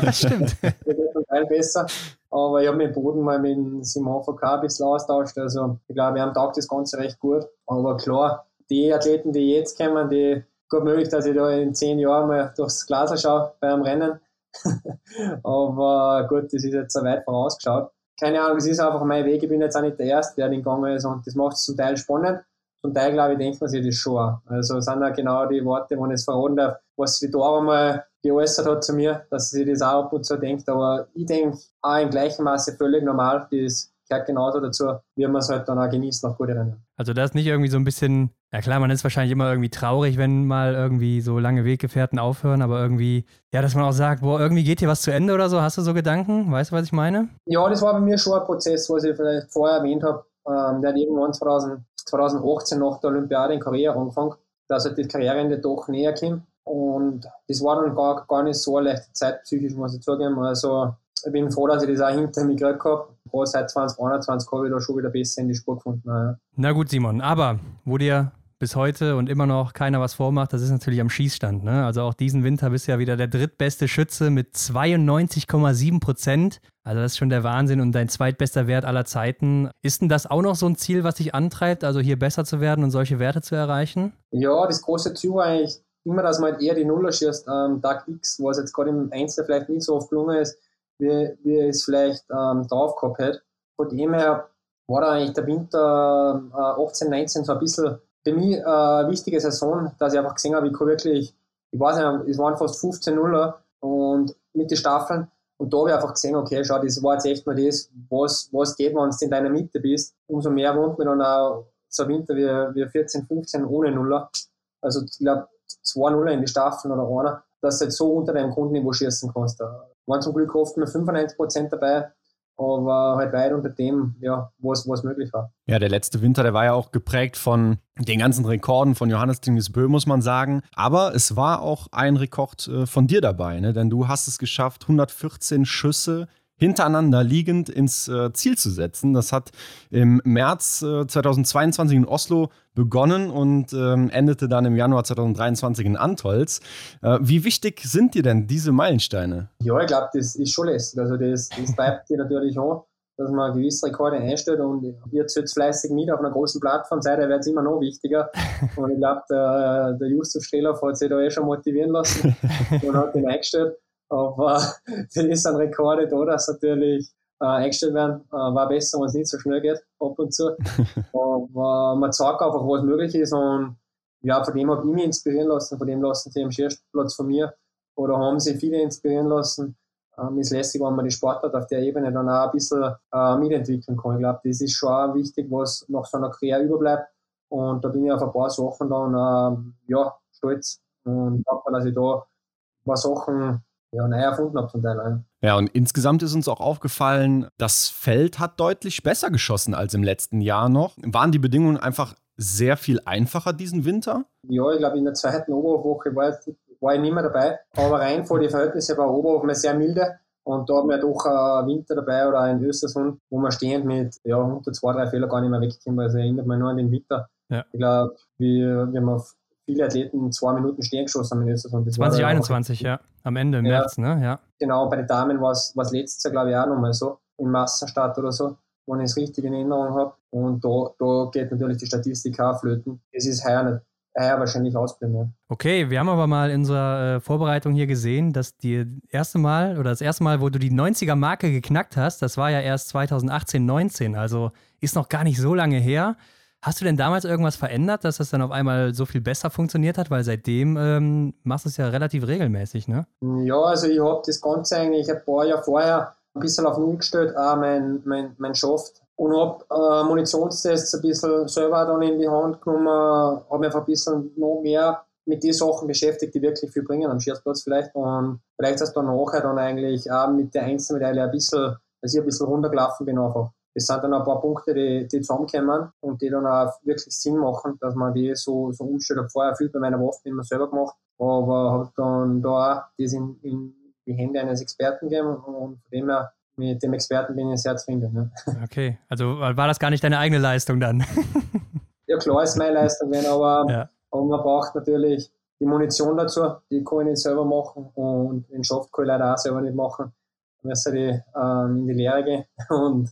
ähm, [laughs] stimmt. zum Teil besser. Aber ich habe mit Boden mal mit Simon VK ein bisschen austauscht. Also ich glaube, wir haben taugt das Ganze recht gut. Aber klar, die Athleten, die jetzt kommen, die gut möglich, dass ich da in zehn Jahren mal durchs Glas schaue beim Rennen. [laughs] Aber gut, das ist jetzt so weit vorausgeschaut. Keine Ahnung, es ist einfach mein Weg. Ich bin jetzt auch nicht der Erste, der den gegangen ist und das macht es zum Teil spannend. Zum Teil, glaube ich, denkt man sich das schon auch. Also sind auch genau die Worte, wenn ich es verraten darf, was sie da einmal geäußert hat zu mir, dass sie das auch ab und zu denkt. Aber ich denke auch im gleichen Maße völlig normal. Das gehört genauso dazu, wie man es halt dann auch genießt nach guten Rennen. Also da ist nicht irgendwie so ein bisschen, ja klar, man ist wahrscheinlich immer irgendwie traurig, wenn mal irgendwie so lange Weggefährten aufhören, aber irgendwie, ja, dass man auch sagt, boah, irgendwie geht hier was zu Ende oder so. Hast du so Gedanken? Weißt du, was ich meine? Ja, das war bei mir schon ein Prozess, was ich vielleicht vorher erwähnt habe. Ähm, der hat irgendwann 2000, 2018 nach der Olympiade in Korea angefangen, dass halt das Karriereende doch näher kommt. Und das war dann gar, gar nicht so eine leichte Zeit, psychisch muss ich zugeben. Also ich bin froh, dass ich das auch hinter mir gekriegt habe. Aber seit 2021 habe ich da schon wieder besser in die Spur gefunden. Ja. Na gut, Simon, aber wo dir bis heute und immer noch keiner was vormacht, das ist natürlich am Schießstand. Ne? Also auch diesen Winter bist du ja wieder der drittbeste Schütze mit 92,7 Prozent. Also das ist schon der Wahnsinn und dein zweitbester Wert aller Zeiten. Ist denn das auch noch so ein Ziel, was dich antreibt, also hier besser zu werden und solche Werte zu erreichen? Ja, das große Ziel war eigentlich immer, dass man halt eher die Nuller schießt am Tag X, was jetzt gerade im Einzel vielleicht nicht so oft gelungen ist wie, wie ich es vielleicht ähm, drauf gehabt hätte. Von dem her war da eigentlich der Winter äh, 18, 19 so ein bisschen für mich äh, wichtige Saison, dass ich einfach gesehen habe, ich kann wirklich, ich weiß nicht, es waren fast 15 Nuller und mit den Staffeln. Und da habe ich einfach gesehen, okay, schau, das war jetzt echt mal das, was, was geht, wenn du in deiner Mitte bist. Umso mehr wohnt man dann auch so Winter wie, wie 14, 15 ohne Nuller. Also ich glaube, zwei Nuller in die Staffeln oder einer, dass du jetzt so unter deinem Grundniveau schießen kannst. Da waren zum Glück oft nur 95% dabei, aber halt weit unter dem, ja, was, was möglich war. Ja, der letzte Winter, der war ja auch geprägt von den ganzen Rekorden von Johannes Dingesbö, muss man sagen. Aber es war auch ein Rekord äh, von dir dabei, ne? denn du hast es geschafft, 114 Schüsse hintereinander liegend ins äh, Ziel zu setzen. Das hat im März äh, 2022 in Oslo begonnen und ähm, endete dann im Januar 2023 in Antolz. Äh, wie wichtig sind dir denn diese Meilensteine? Ja, ich glaube, das ist schon lässig. Also das, das treibt dir natürlich an, dass man gewisse Rekorde einstellt und ihr zählt fleißig mit auf einer großen Plattform, seid wird es immer noch wichtiger. Und ich glaube, der, der Justus Streloff hat sich da eh schon motivieren lassen [laughs] und hat ihn eingestellt. Aber das ist ein Rekorde da, dass natürlich äh, eingestellt werden. Äh, war besser, wenn es nicht so schnell geht, ab und zu. [laughs] Aber man zeigt einfach, was möglich ist. Und ja, von dem habe ich mich inspirieren lassen, von dem lassen sie am Schießplatz von mir oder haben sie viele inspirieren lassen. Ähm, ist lässig, wenn man die Sportart auf der Ebene dann auch ein bisschen äh, mitentwickeln kann. Ich glaube, das ist schon auch wichtig, was nach so einer Karriere überbleibt. Und da bin ich auf ein paar Sachen dann äh, ja, stolz und glaube, dass ich da ein paar Sachen ja, neu erfunden habe zum Teil. Ja, und insgesamt ist uns auch aufgefallen, das Feld hat deutlich besser geschossen als im letzten Jahr noch. Waren die Bedingungen einfach sehr viel einfacher diesen Winter? Ja, ich glaube, in der zweiten Oberwoche war, war ich nicht mehr dabei. Aber rein vor die Verhältnisse war Oberwoche sehr milde. Und da haben wir doch einen Winter dabei oder einen Östersund, wo wir stehend mit ja, unter zwei, drei Fehler gar nicht mehr wegkommen. Also erinnert mich nur an den Winter. Ja. Ich glaube, wie, wie wir viele Athleten zwei Minuten stehen geschossen haben in Österreich. 2021, ja. Am Ende im ja, März, ne? Ja. Genau, bei den Damen war es letztes Jahr, glaube ich, auch nochmal so. Im Massenstart oder so, wenn ich es richtig in Erinnerung habe. Und da, da geht natürlich die Statistik auch flöten. Es ist heuer nicht ja, wahrscheinlich ausblenden. Okay, wir haben aber mal in unserer äh, Vorbereitung hier gesehen, dass die erste Mal oder das erste Mal, wo du die 90er-Marke geknackt hast, das war ja erst 2018, 19, also ist noch gar nicht so lange her. Hast du denn damals irgendwas verändert, dass das dann auf einmal so viel besser funktioniert hat? Weil seitdem ähm, machst du es ja relativ regelmäßig, ne? Ja, also ich habe das Ganze eigentlich ein paar Jahre vorher ein bisschen auf Null gestellt, auch mein, mein, mein Schaft. Und habe äh, Munitionstests ein bisschen selber dann in die Hand genommen, habe mich einfach ein bisschen noch mehr mit den Sachen beschäftigt, die wirklich viel bringen am Schießplatz vielleicht. Und vielleicht hast du dann nachher dann eigentlich auch mit der Einzelmedaille ein bisschen, dass ich ein bisschen runtergelaufen bin einfach. Das sind dann ein paar Punkte, die, die zusammenkommen und die dann auch wirklich Sinn machen, dass man die so, so umstellt. Ich vorher viel bei meiner Waffe immer selber gemacht, aber habe dann da auch das in, in die Hände eines Experten gegeben und von dem her mit dem Experten bin ich sehr zufrieden. Ne? [laughs] Okay, also war das gar nicht deine eigene Leistung dann? [laughs] ja, klar ist meine Leistung, aber, ja. aber man braucht natürlich die Munition dazu, die kann ich nicht selber machen und den Schaft kann ich leider auch selber nicht machen. Da müssen die ähm, in die Lehre gehen [laughs] und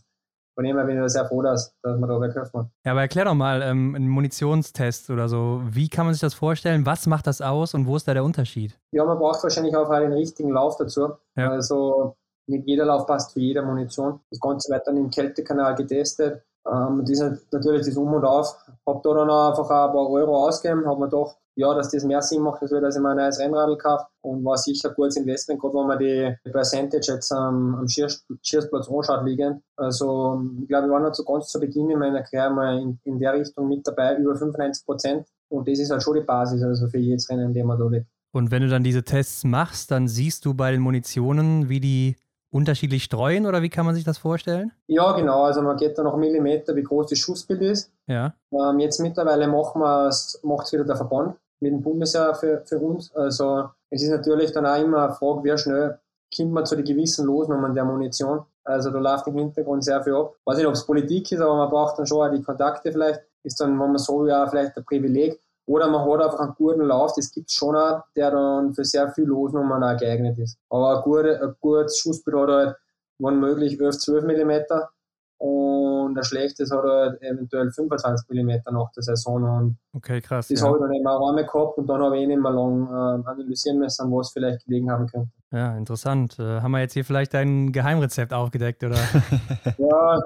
von dem her bin ich sehr froh, dass, dass man da weghelfen Ja, aber erklär doch mal ähm, einen Munitionstest oder so. Wie kann man sich das vorstellen? Was macht das aus und wo ist da der Unterschied? Ja, man braucht wahrscheinlich auch den richtigen Lauf dazu. Ja. Also nicht jeder Lauf passt für jede Munition. Das Ganze wird dann im Kältekanal getestet. Ähm, das ist natürlich das Um und Auf. Hab da dann einfach ein paar Euro ausgegeben, hab mir gedacht, ja, dass das mehr Sinn macht, als dass ich mir ein neues Rennradl kaufe und war sicher ein gutes Investment, gerade wenn man die Percentage jetzt am, am Schießplatz anschaut liegend. Also, ich glaube, ich war noch zu ganz zu Beginn in meiner Karriere mal in, in der Richtung mit dabei, über 95 Prozent. Und das ist halt schon die Basis, also für jedes Rennen, in dem man da liegt. Und wenn du dann diese Tests machst, dann siehst du bei den Munitionen, wie die unterschiedlich streuen oder wie kann man sich das vorstellen? Ja, genau. Also man geht da noch Millimeter, wie groß das Schussbild ist. Ja. Ähm, jetzt mittlerweile macht es wieder der Verband mit dem Bundesjahr für, für uns. Also es ist natürlich dann auch immer eine Frage, wie schnell kommt man zu den gewissen Losnummern der Munition. Also da läuft im Hintergrund sehr viel ab. Weiß nicht, ob es Politik ist, aber man braucht dann schon auch die Kontakte vielleicht. Ist dann, wenn man so ja vielleicht ein Privileg. Oder man hat einfach einen guten Lauf, das gibt es schon auch, der dann für sehr viel Losnummern auch geeignet ist. Aber ein, gute, ein gutes Schussbild hat halt, wenn möglich, 11, 12 mm und ein schlechtes hat halt eventuell 25 mm nach der Saison. Und okay, krass. Das ja. habe ich dann eben auch einmal gehabt und dann habe ich eh nicht mehr lang äh, analysieren müssen, was vielleicht gelegen haben könnte. Ja, interessant. Äh, haben wir jetzt hier vielleicht dein Geheimrezept aufgedeckt, oder? [laughs] ja,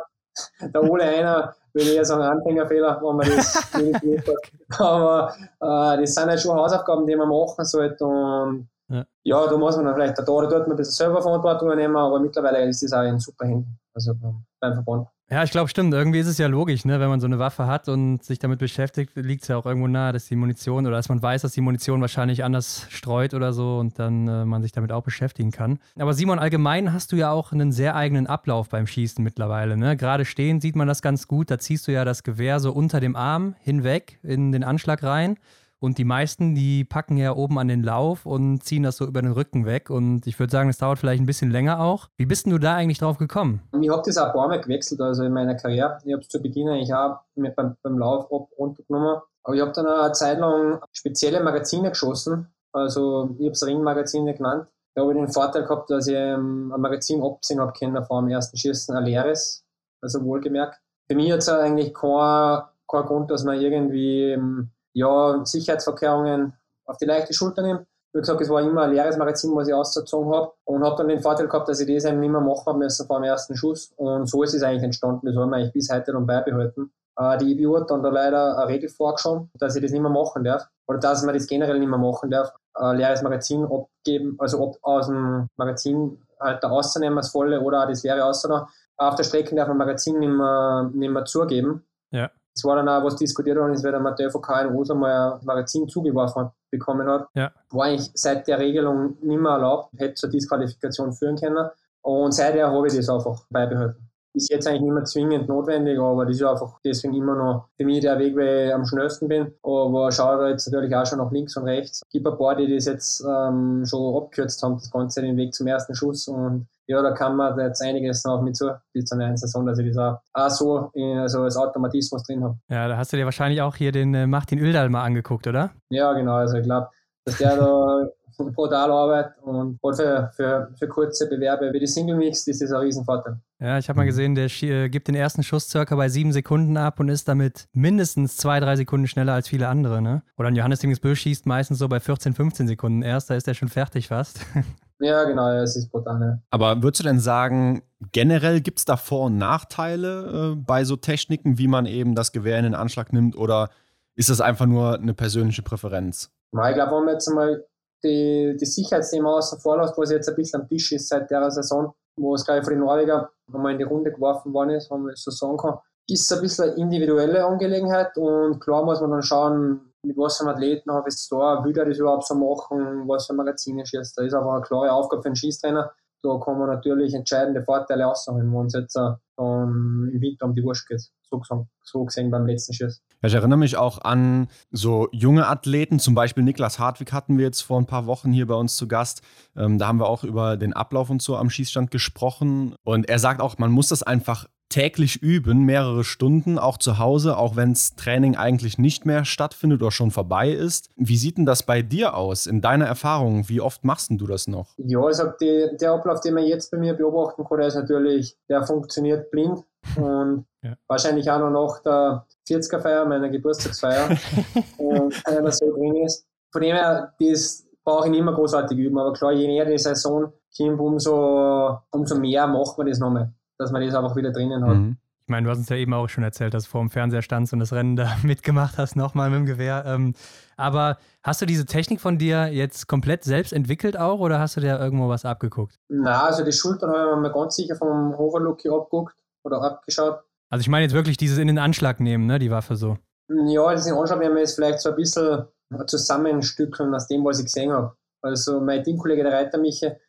der Ole einer würde ich eher sagen, Anfängerfehler, wenn man das [laughs] nicht okay. Aber äh, das sind halt schon Hausaufgaben, die man machen sollte. Und ja. ja, da muss man dann vielleicht da dort ein bisschen selber Verantwortung übernehmen, aber mittlerweile ist das auch in super Händen. Also beim Verband. Ja, ich glaube, stimmt. Irgendwie ist es ja logisch, ne? wenn man so eine Waffe hat und sich damit beschäftigt, liegt es ja auch irgendwo nahe, dass die Munition oder dass man weiß, dass die Munition wahrscheinlich anders streut oder so und dann äh, man sich damit auch beschäftigen kann. Aber Simon, allgemein hast du ja auch einen sehr eigenen Ablauf beim Schießen mittlerweile. Ne? Gerade stehen sieht man das ganz gut. Da ziehst du ja das Gewehr so unter dem Arm hinweg in den Anschlag rein. Und die meisten, die packen ja oben an den Lauf und ziehen das so über den Rücken weg. Und ich würde sagen, es dauert vielleicht ein bisschen länger auch. Wie bist denn du da eigentlich drauf gekommen? Ich habe das auch ein paar Mal gewechselt, also in meiner Karriere. Ich habe es zu Beginn eigentlich auch beim, beim Lauf ab runtergenommen. Aber ich habe dann eine Zeit lang spezielle Magazine geschossen. Also ich habe es Ringmagazine genannt. Da habe ich den Vorteil gehabt, dass ich ähm, ein Magazin abziehen habe können vor dem ersten Schießen, ein leeres, also wohlgemerkt. Für mich hat es eigentlich keinen kein Grund, dass man irgendwie ähm, ja, Sicherheitsverkehrungen auf die leichte Schulter nehmen. Wie gesagt, es war immer ein leeres Magazin, was ich ausgezogen habe und habe dann den Vorteil gehabt, dass ich das eben nicht mehr machen habe müssen vor dem ersten Schuss und so ist es eigentlich entstanden. Das haben wir eigentlich bis heute dann beibehalten. Äh, die EBU hat dann da leider eine Regel vorgeschoben, dass ich das nicht mehr machen darf oder dass man das generell nicht mehr machen darf. Ein leeres Magazin abgeben, also ab, aus dem Magazin halt rauszunehmen, das volle oder auch das leere auszunehmen. Auf der Strecke darf man Magazin nicht mehr, nicht mehr zugeben. Ja. Es war dann auch, was diskutiert worden ist, weil der Mathieu von KNO mal ein Magazin zugeworfen bekommen hat. Ja. War eigentlich seit der Regelung nicht mehr erlaubt, hätte zur Disqualifikation führen können. Und seither habe ich das einfach beibehalten. Ist jetzt eigentlich nicht mehr zwingend notwendig, aber das ist einfach deswegen immer noch für mich der Weg, weil ich am schnellsten bin. Aber schaue da jetzt natürlich auch schon nach links und rechts. Es gibt ein paar, die das jetzt ähm, schon abgekürzt haben, das Ganze den Weg zum ersten Schuss. Und ja, da kann man jetzt einiges noch mit zu bis zur neuen Saison, dass ich das auch, auch so in, also als Automatismus drin habe. Ja, da hast du dir wahrscheinlich auch hier den äh, Martin Öldal mal angeguckt, oder? Ja, genau. Also ich glaube, dass der da [laughs] brutal arbeitet und für, für, für kurze Bewerbe wie die Single Mix ist das ein Riesenvorteil. Ja, ich habe mal gesehen, der äh, gibt den ersten Schuss circa bei sieben Sekunden ab und ist damit mindestens zwei, drei Sekunden schneller als viele andere. Ne? Oder ein Johannes Dingesbö schießt meistens so bei 14, 15 Sekunden erst, da ist er schon fertig fast. [laughs] Ja, genau, es ist brutal. Ja. Aber würdest du denn sagen, generell gibt es da Vor- und Nachteile äh, bei so Techniken, wie man eben das Gewehr in den Anschlag nimmt, oder ist das einfach nur eine persönliche Präferenz? Ja, ich glaube, wenn man jetzt mal die, die Sicherheitsthema außen vor lässt, was jetzt ein bisschen am Tisch ist seit der Saison, wo es gleich für die Norweger nochmal in die Runde geworfen worden ist, wenn man das so sagen kann, ist es ein bisschen eine individuelle Angelegenheit und klar muss man dann schauen, mit was für Athleten habe ich es da, will er das überhaupt so machen, was für Magazine schießt. Da ist aber eine klare Aufgabe für einen Schießtrainer, da kann man natürlich entscheidende Vorteile aussagen, wenn uns jetzt äh, dann im Winter um die Wurst geht. So, so gesehen beim letzten Schuss. Ja, ich erinnere mich auch an so junge Athleten, zum Beispiel Niklas Hartwig hatten wir jetzt vor ein paar Wochen hier bei uns zu Gast. Ähm, da haben wir auch über den Ablauf und so am Schießstand gesprochen. Und er sagt auch, man muss das einfach täglich üben, mehrere Stunden, auch zu Hause, auch wenn das Training eigentlich nicht mehr stattfindet oder schon vorbei ist. Wie sieht denn das bei dir aus, in deiner Erfahrung? Wie oft machst du das noch? Ja, also die, der Ablauf, den man jetzt bei mir beobachten kann, der ist natürlich, der funktioniert blind und [laughs] ja. wahrscheinlich auch noch nach der 40er-Feier, meiner Geburtstagsfeier, [laughs] und einer so drin ist. Von dem her, das brauche ich nicht mehr großartig üben, aber klar, je näher die Saison kommt, umso, umso mehr macht man das nochmal dass man das einfach wieder drinnen hat. Mhm. Ich meine, du hast uns ja eben auch schon erzählt, dass du vor dem Fernseher standst und das Rennen da [laughs] mitgemacht hast, nochmal mit dem Gewehr. Ähm, aber hast du diese Technik von dir jetzt komplett selbst entwickelt auch oder hast du dir irgendwo was abgeguckt? Na, also die Schultern habe ich mir ganz sicher vom Hoverlucky abgeguckt oder abgeschaut. Also ich meine jetzt wirklich dieses in den Anschlag nehmen, ne, die Waffe so. Ja, das in den Anschlag nehmen ist vielleicht so ein bisschen zusammenstückeln aus dem, was ich gesehen habe. Also mein Teamkollege, der Reiter Miche,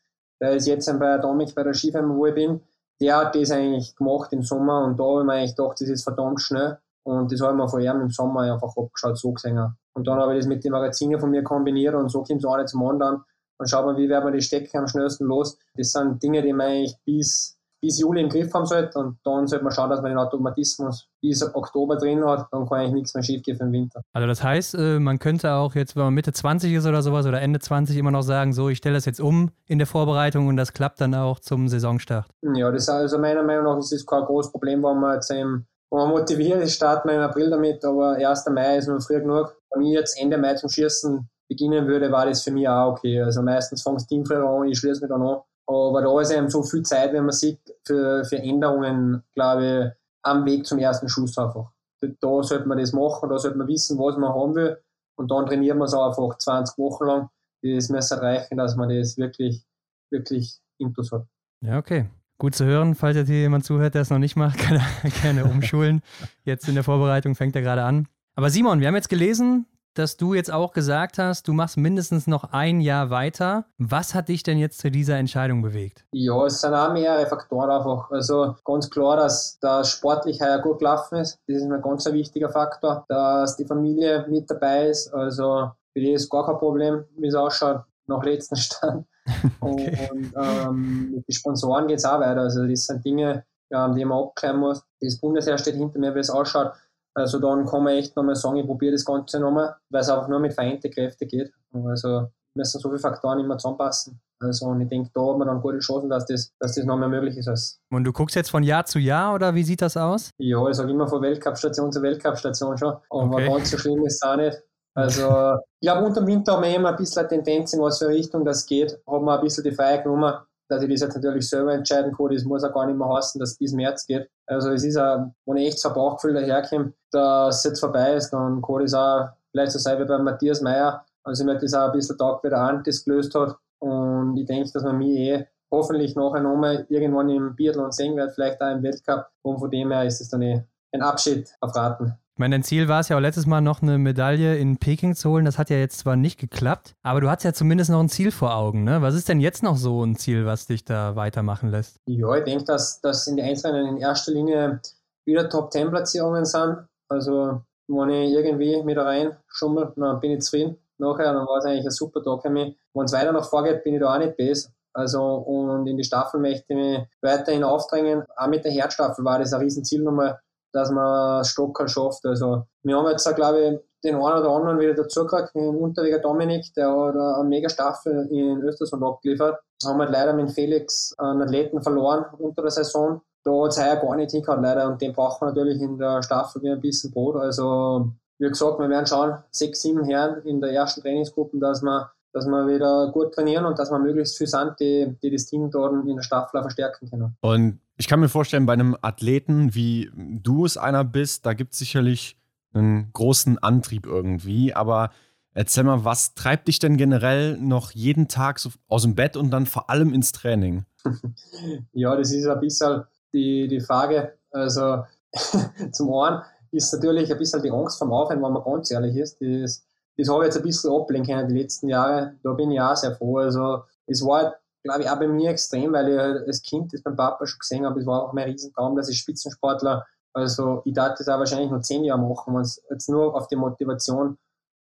der ist jetzt bei Atomic bei der Skifirma, wo ich bin der hat das eigentlich gemacht im Sommer und da habe ich mir eigentlich gedacht, das ist verdammt schnell. Und das habe ich mir von ihm im Sommer einfach abgeschaut, so gesehen. Und dann habe ich das mit den Magazinen von mir kombiniert und so kommt es auch zum anderen. Dann schaut man, wie werden wir die Stecke am schnellsten los. Das sind Dinge, die man eigentlich bis bis Juli im Griff haben sollte und dann sollte man schauen, dass man den Automatismus bis Oktober drin hat, dann kann eigentlich nichts mehr schief gehen für den Winter. Also das heißt, äh, man könnte auch jetzt, wenn man Mitte 20 ist oder sowas oder Ende 20 immer noch sagen, so ich stelle das jetzt um in der Vorbereitung und das klappt dann auch zum Saisonstart. Ja, das ist also meiner Meinung nach ist das kein großes Problem, wenn man jetzt wenn man motiviert ist, starten wir im April damit, aber 1. Mai ist noch früh genug. Wenn ich jetzt Ende Mai zum Schießen beginnen würde, war das für mich auch okay. Also meistens fängt das Team früher an, ich schließe mich dann an aber da ist eben so viel Zeit, wenn man sieht, für, für Änderungen, glaube ich, am Weg zum ersten Schuss einfach. Da sollte man das machen, da sollte man wissen, was man haben will. Und dann trainiert man es einfach 20 Wochen lang. Das müsste reichen, dass man das wirklich, wirklich intus hat. Ja, okay. Gut zu hören. Falls jetzt hier jemand zuhört, der es noch nicht macht, [laughs] kann er gerne umschulen. Jetzt in der Vorbereitung fängt er gerade an. Aber Simon, wir haben jetzt gelesen, dass du jetzt auch gesagt hast, du machst mindestens noch ein Jahr weiter. Was hat dich denn jetzt zu dieser Entscheidung bewegt? Ja, es sind auch mehrere Faktoren einfach. Also ganz klar, dass das sportlich heuer gut gelaufen ist. Das ist ein ganz wichtiger Faktor. Dass die Familie mit dabei ist. Also für die ist gar kein Problem, wie es ausschaut, nach letztem Stand. [laughs] okay. Und ähm, mit den Sponsoren geht es auch weiter. Also das sind Dinge, die man abklären muss. Das Bundesheer steht hinter mir, wie es ausschaut. Also dann kann man echt nochmal sagen, ich probiere das Ganze nochmal, weil es einfach nur mit vereinten Kräften geht. Also müssen so viele Faktoren immer zusammenpassen. Also und ich denke, da hat man dann gute Chancen, dass das, dass das nochmal möglich ist. Und du guckst jetzt von Jahr zu Jahr oder wie sieht das aus? Ja, ich sage immer von Weltcup-Station zu Weltcup-Station schon. Aber okay. ganz so schlimm ist es auch nicht. Also ich habe unter dem Winter haben wir immer ein bisschen eine Tendenz, in was für Richtung das geht. Haben wir ein bisschen die Feier genommen, dass ich das jetzt natürlich selber entscheiden kann. Das muss auch gar nicht mehr heißen, dass es bis März geht. Also es ist auch, wenn ich echt so ein Bauchgefühl daherkomme, dass es jetzt vorbei ist, dann kann das auch vielleicht so sein wie bei Matthias Meyer. Also mir das auch ein bisschen Tag wieder an, das gelöst hat. Und ich denke, dass man mich eh hoffentlich nachher nochmal irgendwann im Biathlon sehen wird, vielleicht auch im Weltcup. Und von dem her ist es dann eh ein Abschied auf Raten. Ich meine, dein Ziel war es ja auch letztes Mal noch eine Medaille in Peking zu holen. Das hat ja jetzt zwar nicht geklappt, aber du hast ja zumindest noch ein Ziel vor Augen. Ne? Was ist denn jetzt noch so ein Ziel, was dich da weitermachen lässt? Ja, ich denke, dass das in den Einzelnen in erster Linie wieder Top-10-Platzierungen sind. Also, wenn ich irgendwie mit rein schummel, dann bin ich zufrieden. Nachher, dann war es eigentlich ein super Tag für mich. Wenn es weiter nach vorgeht, bin ich da auch nicht besser. Also, und in die Staffel möchte ich mich weiterhin aufdrängen. Auch mit der Herzstaffel war das ein Riesenziel nochmal, dass man Stockerl schafft. Also wir haben jetzt, glaube ich, den einen oder anderen wieder dazu gekriegt, den Unterweger Dominik, der hat eine mega Staffel in Östersund abgeliefert. Haben halt leider mit Felix einen Athleten verloren unter der Saison. Da hat es heuer gar nicht hingehauen, leider. Und den braucht man natürlich in der Staffel wie ein bisschen Brot. Also, wie gesagt, wir werden schauen, sechs, sieben Herren in der ersten Trainingsgruppe, dass wir dass wir wieder gut trainieren und dass wir möglichst viel sind, die, die das Team dort in der Staffel verstärken können. Und ich kann mir vorstellen, bei einem Athleten, wie du es einer bist, da gibt es sicherlich einen großen Antrieb irgendwie. Aber erzähl mal, was treibt dich denn generell noch jeden Tag so aus dem Bett und dann vor allem ins Training? [laughs] ja, das ist ein bisschen die, die Frage. Also [laughs] zum einen ist natürlich ein bisschen die Angst vom Aufhören, wenn man ganz ehrlich ist. Das, das habe ich jetzt ein bisschen ablehnen können die letzten Jahre. Da bin ich auch sehr froh. Also es war glaube ich, auch bei mir extrem, weil ich halt als Kind das beim Papa schon gesehen habe. Es war auch mein Riesentraum, dass ich Spitzensportler, also ich darf das auch wahrscheinlich noch zehn Jahre machen, wenn es jetzt nur auf die Motivation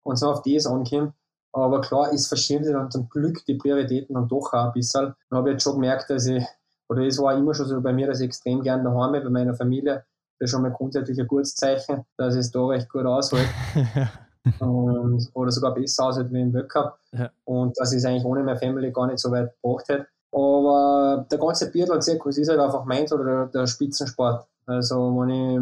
und so auf das ankommt. Aber klar, es verschieben sich dann zum Glück die Prioritäten dann doch auch ein bisschen. Dann habe ich jetzt schon gemerkt, dass ich, oder es war immer schon so bei mir, dass ich extrem gerne daheim bin, bei meiner Familie. Das ist schon mal grundsätzlich ein gutes Zeichen, dass es da recht gut aushält. [laughs] und, oder sogar besser aushält wie im Weltcup. Ja. Und dass ich es eigentlich ohne meine Family gar nicht so weit gebracht hätte. Aber der ganze Biathlon-Zirkus ist halt einfach meins oder der, der, Spitzensport. Also, wenn ich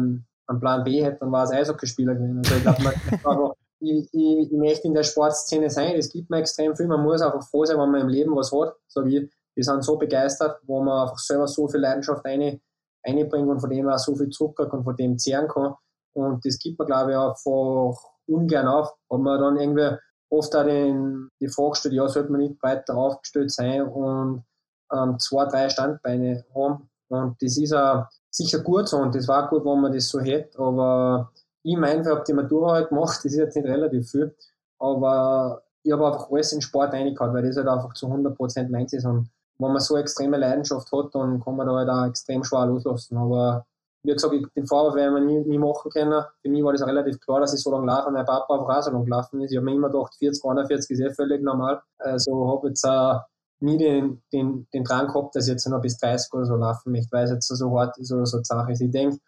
einen Plan B hätte, dann war es Eishockeyspieler gewesen. Also, ich glaube, [laughs] ich, ich, ich, möchte in der Sportszene sein. Es gibt mir extrem viel. Man muss einfach froh sein, wenn man im Leben was hat. Sag ich, wir sind so begeistert, wo man einfach selber so viel Leidenschaft eine, einbringt und von dem auch so viel Zucker und von dem zehren kann. Und das gibt man, glaube ich, einfach ungern auf. Aber man dann irgendwie oft auch den, die Frage stellt, ja, sollte man nicht breiter aufgestellt sein und ähm, zwei, drei Standbeine haben. Und das ist auch sicher gut so und das war gut, wenn man das so hätte, aber ich meine, ich habe die Matura halt gemacht, [laughs] das ist jetzt nicht relativ viel, aber ich habe einfach alles in Sport reingehauen, weil das halt einfach zu 100% meins ist und wenn man so extreme Leidenschaft hat, dann kann man da halt auch extrem schwer loslassen, aber wie gesagt, den Vorwurf werden wir nie, nie machen können. Für mich war das relativ klar, dass ich so lange laufe, mein Papa einfach auch so lange gelaufen ist. Ich habe mir immer gedacht, 40, 41 ist eh völlig normal. Also habe jetzt auch nie den, den, den Drang gehabt, dass ich jetzt noch bis 30 oder so laufen möchte, weil es jetzt so hart ist oder so Sache ist. Ich denke,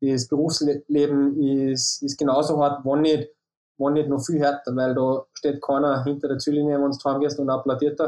das Berufsleben ist, ist genauso hart, wenn nicht, wenn nicht noch viel härter, weil da steht keiner hinter der Ziellinie, wenn du heimgehst und applaudiert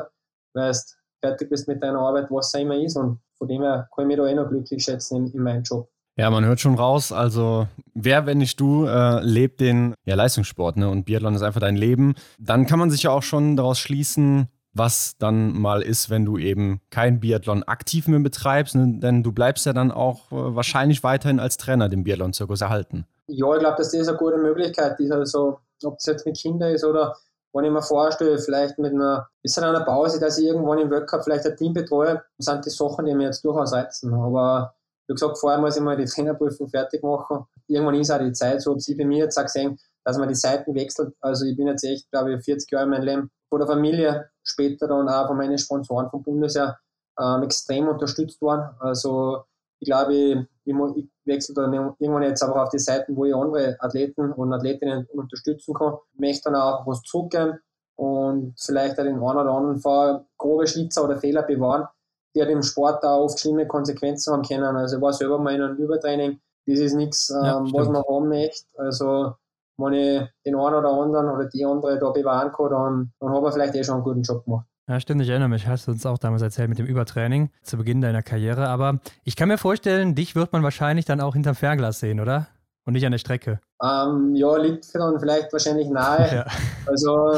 weil du fertig bist mit deiner Arbeit, was es immer ist. Und von dem her kann ich mich da eh noch glücklich schätzen in, in meinem Job. Ja, man hört schon raus, also wer, wenn nicht du, äh, lebt den ja, Leistungssport ne? und Biathlon ist einfach dein Leben. Dann kann man sich ja auch schon daraus schließen, was dann mal ist, wenn du eben kein Biathlon aktiv mehr betreibst, ne? denn du bleibst ja dann auch äh, wahrscheinlich weiterhin als Trainer dem Biathlon-Zirkus erhalten. Ja, ich glaube, dass das eine gute Möglichkeit ist. Also, ob es jetzt mit Kindern ist oder wenn ich mir vorstelle, vielleicht mit einer, es einer Pause, dass ich irgendwann im Weltcup vielleicht ein Team betreue, sind die Sachen, die mir jetzt durchaus reizen. Aber wie gesagt, vorher muss ich mal die Trainerprüfung fertig machen. Irgendwann ist auch die Zeit, so ob sie bei mir jetzt auch gesehen, dass man die Seiten wechselt. Also ich bin jetzt echt, glaube ich, 40 Jahre in meinem Leben von der Familie, später dann auch von meinen Sponsoren vom Bundesheer ähm, extrem unterstützt worden. Also ich glaube, ich, ich wechsle dann irgendwann jetzt aber auf die Seiten, wo ich andere Athleten und Athletinnen unterstützen kann. Ich möchte dann auch was zurückgeben und vielleicht auch den einen oder anderen Fall grobe Schlitzer oder Fehler bewahren, die halt im Sport auch oft schlimme Konsequenzen haben können. Also ich war selber mal in einem Übertraining. Das ist nichts, ähm, ja, was man haben möchte. Also wenn ich den einen oder anderen oder die andere da bewahren kann, dann, dann habe ich vielleicht eh schon einen guten Job gemacht. Ja, stimmt, ich erinnere mich. Hast du uns auch damals erzählt mit dem Übertraining zu Beginn deiner Karriere. Aber ich kann mir vorstellen, dich wird man wahrscheinlich dann auch hinterm Fernglas sehen, oder? Und nicht an der Strecke. Ähm, ja, liegt dann vielleicht wahrscheinlich nahe. [laughs] ja. Also,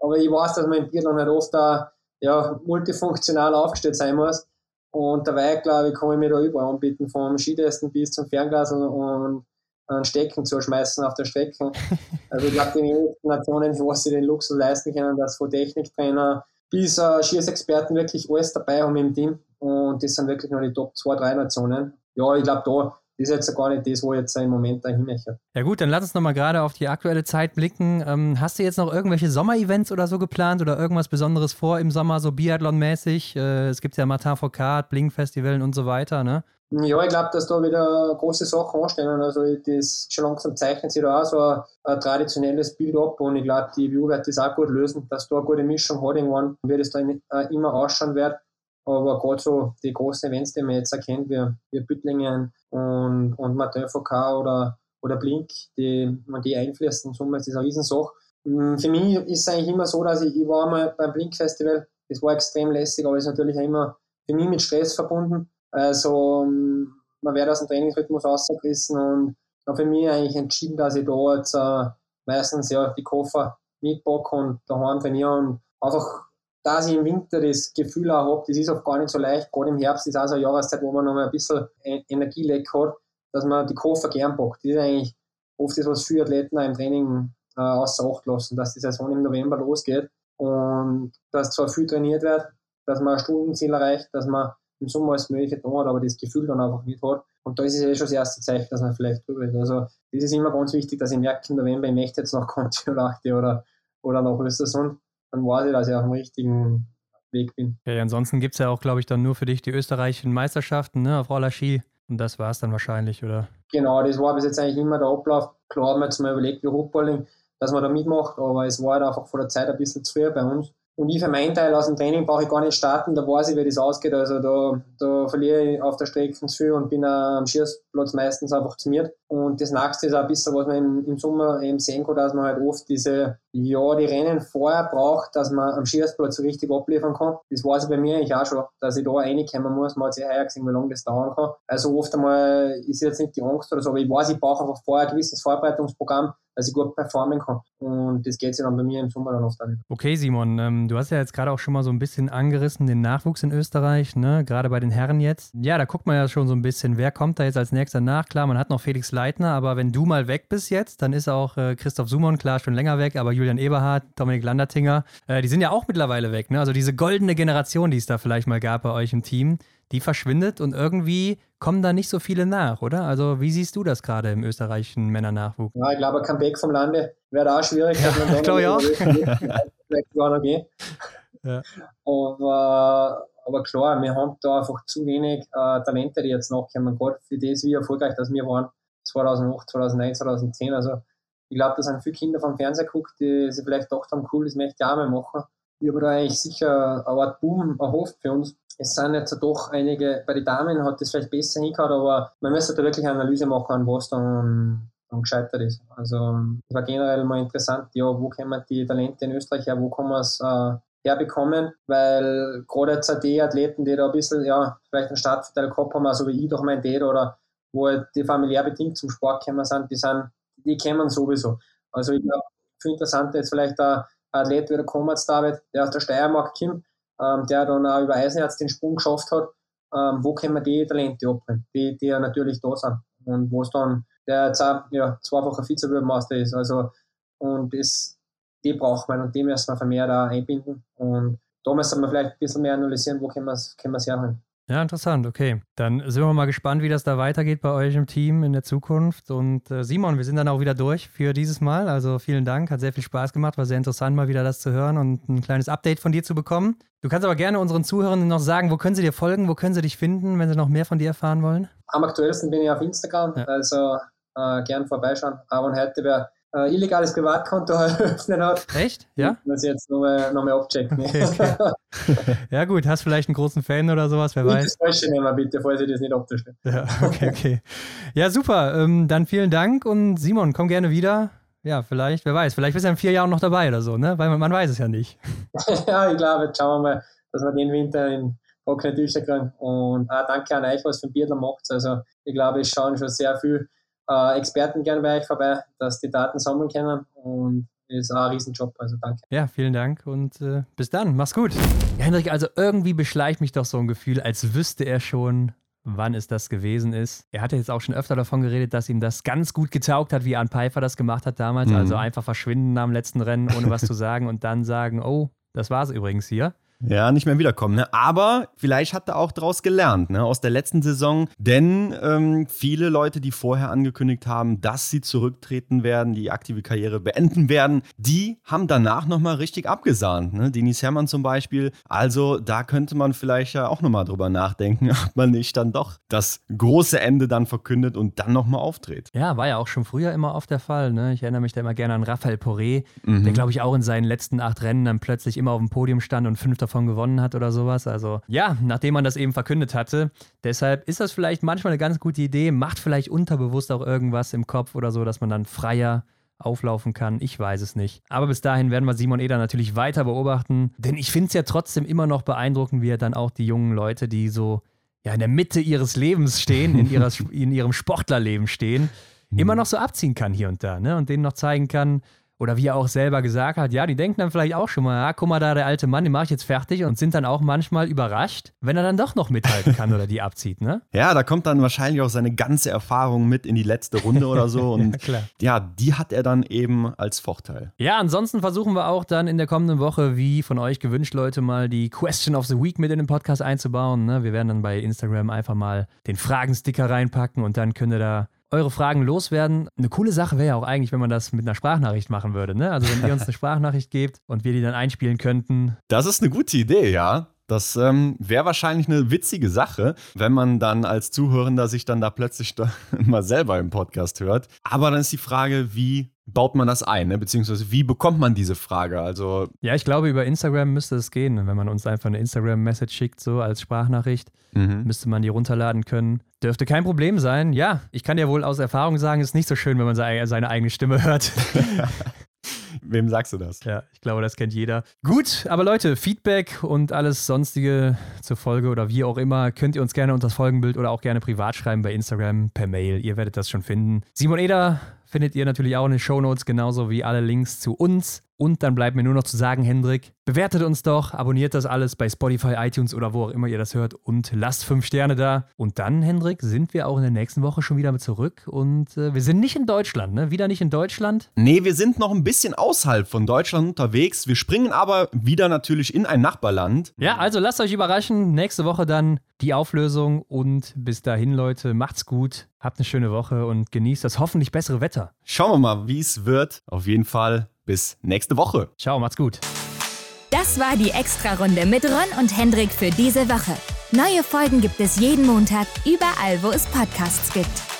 aber ich weiß, dass man im Biathlon halt oft da ja, multifunktional aufgestellt sein muss. Und dabei, glaube ich, kann ich mir da überall anbieten, vom Skitesten bis zum Fernglas und einen Stecken zu schmeißen auf der Strecke. [laughs] Also ich glaube, die wenigsten Nationen, wo sie den Luxus leisten können, dass von Techniktrainer bis äh, Schießexperten wirklich alles dabei haben im Team. Und das sind wirklich nur die Top 2, 3 Nationen. Ja, ich glaube, da ist jetzt gar nicht das, wo jetzt im Moment dahin möchte. Ja gut, dann lass uns nochmal gerade auf die aktuelle Zeit blicken. Ähm, hast du jetzt noch irgendwelche Sommerevents oder so geplant oder irgendwas Besonderes vor im Sommer, so Biathlon-mäßig? Äh, es gibt ja Martin Foucault, Blink-Festival und so weiter, ne? Ja, ich glaube, dass da wieder große Sachen anstehen. Also das schon langsam zeichnet sich da auch so ein, ein traditionelles Bild ab und ich glaube, die WU wird das auch gut lösen, dass da eine gute Mischung hat irgendwann, wie das da immer ausschauen wird. Aber gerade so die großen Events, die man jetzt erkennt, wie, wie Büttlingen und, und Martin Foucault oder, oder Blink, die man die einfließen, so ist das eine Riesensache. Mm, für mich ist es eigentlich immer so, dass ich, ich war mal beim Blink Festival, das war extrem lässig, aber ist natürlich auch immer für mich mit Stress verbunden also man wird aus dem Trainingsrhythmus rausgerissen und habe für mich eigentlich entschieden, dass ich da jetzt äh, meistens ja die Koffer mitpacke und daheim trainiere und einfach, dass ich im Winter das Gefühl auch habe, das ist oft gar nicht so leicht, gerade im Herbst ist auch so eine Jahreszeit, wo man noch mal ein bisschen e-, Energieleck hat, dass man die Koffer gern packt. Das ist eigentlich oft das, was viele Athleten auch im Training äh, außer Acht lassen, dass die Saison im November losgeht und dass zwar viel trainiert wird, dass man ein Stundenziel erreicht, dass man im Sommer alles Mögliche da hat, aber das Gefühl dann einfach nicht hat. Und da ist es ja schon das erste Zeichen, dass man vielleicht drüber ist. Also, das ist immer ganz wichtig, dass ich merke im November, ich möchte jetzt nach [laughs] Conti oder oder, oder nach Östersund, dann weiß ich, dass ich auf dem richtigen Weg bin. Okay, ansonsten gibt es ja auch, glaube ich, dann nur für dich die österreichischen Meisterschaften ne, auf Roller Ski. Und das war es dann wahrscheinlich, oder? Genau, das war bis jetzt eigentlich immer der Ablauf. Klar haben wir jetzt mal überlegt, wie Hochballing, dass man da mitmacht, aber es war halt einfach vor der Zeit ein bisschen zu früh bei uns. Und ich für meinen Teil aus dem Training brauche ich gar nicht starten, da weiß ich, wie das ausgeht. Also da, da verliere ich auf der Strecke zu viel und bin am Schießplatz meistens einfach zu mir. Und das nächste ist auch ein bisschen, was man im, im Sommer eben sehen kann, dass man halt oft diese, ja, die Rennen vorher braucht, dass man am Schießplatz so richtig abliefern kann. Das weiß ich bei mir eigentlich auch schon, dass ich da reinkommen muss. Man hat sich heuer gesehen, wie lange das dauern kann. Also oft einmal ist jetzt nicht die Angst oder so, aber ich weiß, ich brauche einfach vorher ein gewisses Vorbereitungsprogramm, ich gut performen kann. Und das geht sich dann bei mir im Sommer dann oft an. Okay, Simon, ähm, du hast ja jetzt gerade auch schon mal so ein bisschen angerissen, den Nachwuchs in Österreich, ne? gerade bei den Herren jetzt. Ja, da guckt man ja schon so ein bisschen, wer kommt da jetzt als nächster nach. Klar, man hat noch Felix Leitner, aber wenn du mal weg bist jetzt, dann ist auch äh, Christoph Sumon, klar, schon länger weg, aber Julian Eberhardt, Dominik Landertinger, äh, die sind ja auch mittlerweile weg. Ne? Also diese goldene Generation, die es da vielleicht mal gab bei euch im Team, die verschwindet und irgendwie kommen da nicht so viele nach, oder? Also wie siehst du das gerade im österreichischen Männernachwuchs? Ja, ich glaube, ein Comeback vom Lande wäre auch schwierig. Ja, ich glaube auch. [laughs] Ja. Aber, aber klar, wir haben da einfach zu wenig äh, Talente, die jetzt nachkommen. Gerade für das, wie erfolgreich dass wir waren, 2008, 2009, 2010. Also ich glaube, da sind viele Kinder vom Fernseher geguckt, die sich vielleicht gedacht haben, cool, das möchte ich auch mal machen. Ich habe da eigentlich sicher eine Art Boom erhofft für uns. Es sind jetzt doch einige, bei den Damen hat das vielleicht besser hingehauen, aber man müsste da wirklich eine Analyse machen, was dann, dann gescheitert ist. Also es war generell mal interessant, ja, wo kommen die Talente in Österreich her, wo kann man es äh, herbekommen, weil gerade jetzt die Athleten, die da ein bisschen, ja, vielleicht einen Startvorteil gehabt haben, so wie ich durch mein Dad oder wo halt die familiär bedingt zum Sport gekommen sind, die sind, die kennen sowieso. Also ich glaube, viel interessanter ist vielleicht ein Athlet wie der Komatz David, der aus der Steiermark kommt, ähm, der dann auch über Eisenerz den Sprung geschafft hat. Ähm, wo können wir die Talente abholen, die, die ja natürlich da sind. Und wo es dann der jetzt auch, ja, zweifacher Vizebürgermeister ist. Also, und das, die braucht man und die müssen wir vermehrt auch einbinden. Und da müssen wir vielleicht ein bisschen mehr analysieren, wo können wir es können herholen. Ja, interessant, okay. Dann sind wir mal gespannt, wie das da weitergeht bei euch im Team in der Zukunft. Und äh, Simon, wir sind dann auch wieder durch für dieses Mal. Also vielen Dank, hat sehr viel Spaß gemacht, war sehr interessant, mal wieder das zu hören und ein kleines Update von dir zu bekommen. Du kannst aber gerne unseren Zuhörern noch sagen, wo können sie dir folgen, wo können sie dich finden, wenn sie noch mehr von dir erfahren wollen? Am aktuellsten bin ich auf Instagram, ja. also äh, gern vorbeischauen. Heute wäre äh, illegales Privatkonto [laughs] eröffnen hat. Echt? Ja? Muss ich jetzt nochmal noch mal abchecken. [laughs] Okay, okay. [laughs] ja, gut, hast vielleicht einen großen Fan oder sowas, wer weiß. Das Falsche nehmen, bitte, falls ich das nicht abstelle. Ja, okay, okay. Ja, super. Ähm, dann vielen Dank und Simon, komm gerne wieder. Ja, vielleicht, wer weiß, vielleicht bist du in vier Jahren noch dabei oder so, ne? Weil man, man weiß es ja nicht. ja, ich glaube, jetzt schauen wir mal, dass wir den Winter in trockene Tücher kriegen. Und auch danke an euch, was für ein Bier macht. Also, ich glaube, es schauen schon sehr viel äh, Experten gerne bei euch vorbei, dass die Daten sammeln können und ist auch ein Riesenjob, also danke. Ja, vielen Dank und äh, bis dann, mach's gut. Ja, Hendrik, also irgendwie beschleicht mich doch so ein Gefühl, als wüsste er schon, wann es das gewesen ist. Er hatte jetzt auch schon öfter davon geredet, dass ihm das ganz gut getaugt hat, wie Arne Pfeiffer das gemacht hat damals. Mhm. Also einfach verschwinden am letzten Rennen, ohne was zu [laughs] sagen und dann sagen, oh, das war's übrigens hier. Ja, nicht mehr wiederkommen. Ne? Aber vielleicht hat er auch daraus gelernt, ne? aus der letzten Saison. Denn ähm, viele Leute, die vorher angekündigt haben, dass sie zurücktreten werden, die aktive Karriere beenden werden, die haben danach nochmal richtig abgesahnt. Ne? Denis Hermann zum Beispiel. Also da könnte man vielleicht ja auch nochmal drüber nachdenken, [laughs] ob man nicht dann doch das große Ende dann verkündet und dann nochmal auftritt. Ja, war ja auch schon früher immer oft der Fall. Ne? Ich erinnere mich da immer gerne an Raphael Poré, mhm. der glaube ich auch in seinen letzten acht Rennen dann plötzlich immer auf dem Podium stand und fünfter davon gewonnen hat oder sowas. Also ja, nachdem man das eben verkündet hatte. Deshalb ist das vielleicht manchmal eine ganz gute Idee, macht vielleicht unterbewusst auch irgendwas im Kopf oder so, dass man dann freier auflaufen kann. Ich weiß es nicht. Aber bis dahin werden wir Simon Eder natürlich weiter beobachten. Denn ich finde es ja trotzdem immer noch beeindruckend, wie er dann auch die jungen Leute, die so ja, in der Mitte ihres Lebens stehen, in, ihrer, [laughs] in ihrem Sportlerleben stehen, immer noch so abziehen kann hier und da. Ne? Und denen noch zeigen kann, oder wie er auch selber gesagt hat, ja, die denken dann vielleicht auch schon mal, ja, guck mal da, der alte Mann, den mache ich jetzt fertig und sind dann auch manchmal überrascht, wenn er dann doch noch mithalten kann oder die abzieht, ne? [laughs] Ja, da kommt dann wahrscheinlich auch seine ganze Erfahrung mit in die letzte Runde oder so [laughs] und ja, klar. ja, die hat er dann eben als Vorteil. Ja, ansonsten versuchen wir auch dann in der kommenden Woche, wie von euch gewünscht, Leute, mal die Question of the Week mit in den Podcast einzubauen. Ne? Wir werden dann bei Instagram einfach mal den Fragensticker reinpacken und dann könnt ihr da eure Fragen loswerden. Eine coole Sache wäre ja auch eigentlich, wenn man das mit einer Sprachnachricht machen würde. Ne? Also wenn ihr uns eine [laughs] Sprachnachricht gebt und wir die dann einspielen könnten. Das ist eine gute Idee, ja. Das ähm, wäre wahrscheinlich eine witzige Sache, wenn man dann als Zuhörender sich dann da plötzlich [laughs] da mal selber im Podcast hört. Aber dann ist die Frage, wie baut man das ein, ne? beziehungsweise wie bekommt man diese Frage? Also ja, ich glaube, über Instagram müsste es gehen. Wenn man uns einfach eine Instagram-Message schickt, so als Sprachnachricht, mhm. müsste man die runterladen können. Dürfte kein Problem sein. Ja, ich kann ja wohl aus Erfahrung sagen, es ist nicht so schön, wenn man seine eigene Stimme hört. [laughs] [laughs] Wem sagst du das? Ja, ich glaube, das kennt jeder. Gut, aber Leute, Feedback und alles sonstige zur Folge oder wie auch immer, könnt ihr uns gerne unter das Folgenbild oder auch gerne privat schreiben bei Instagram, per Mail. Ihr werdet das schon finden. Simon Eder findet ihr natürlich auch in den Shownotes, genauso wie alle Links zu uns. Und dann bleibt mir nur noch zu sagen, Hendrik, bewertet uns doch, abonniert das alles bei Spotify, iTunes oder wo auch immer ihr das hört und lasst fünf Sterne da. Und dann, Hendrik, sind wir auch in der nächsten Woche schon wieder mit zurück. Und äh, wir sind nicht in Deutschland, ne? Wieder nicht in Deutschland? Nee, wir sind noch ein bisschen außerhalb von Deutschland unterwegs. Wir springen aber wieder natürlich in ein Nachbarland. Ja, also lasst euch überraschen. Nächste Woche dann die Auflösung. Und bis dahin, Leute, macht's gut. Habt eine schöne Woche und genießt das hoffentlich bessere Wetter. Schauen wir mal, wie es wird. Auf jeden Fall bis nächste Woche. Ciao, macht's gut. Das war die Extra-Runde mit Ron und Hendrik für diese Woche. Neue Folgen gibt es jeden Montag, überall, wo es Podcasts gibt.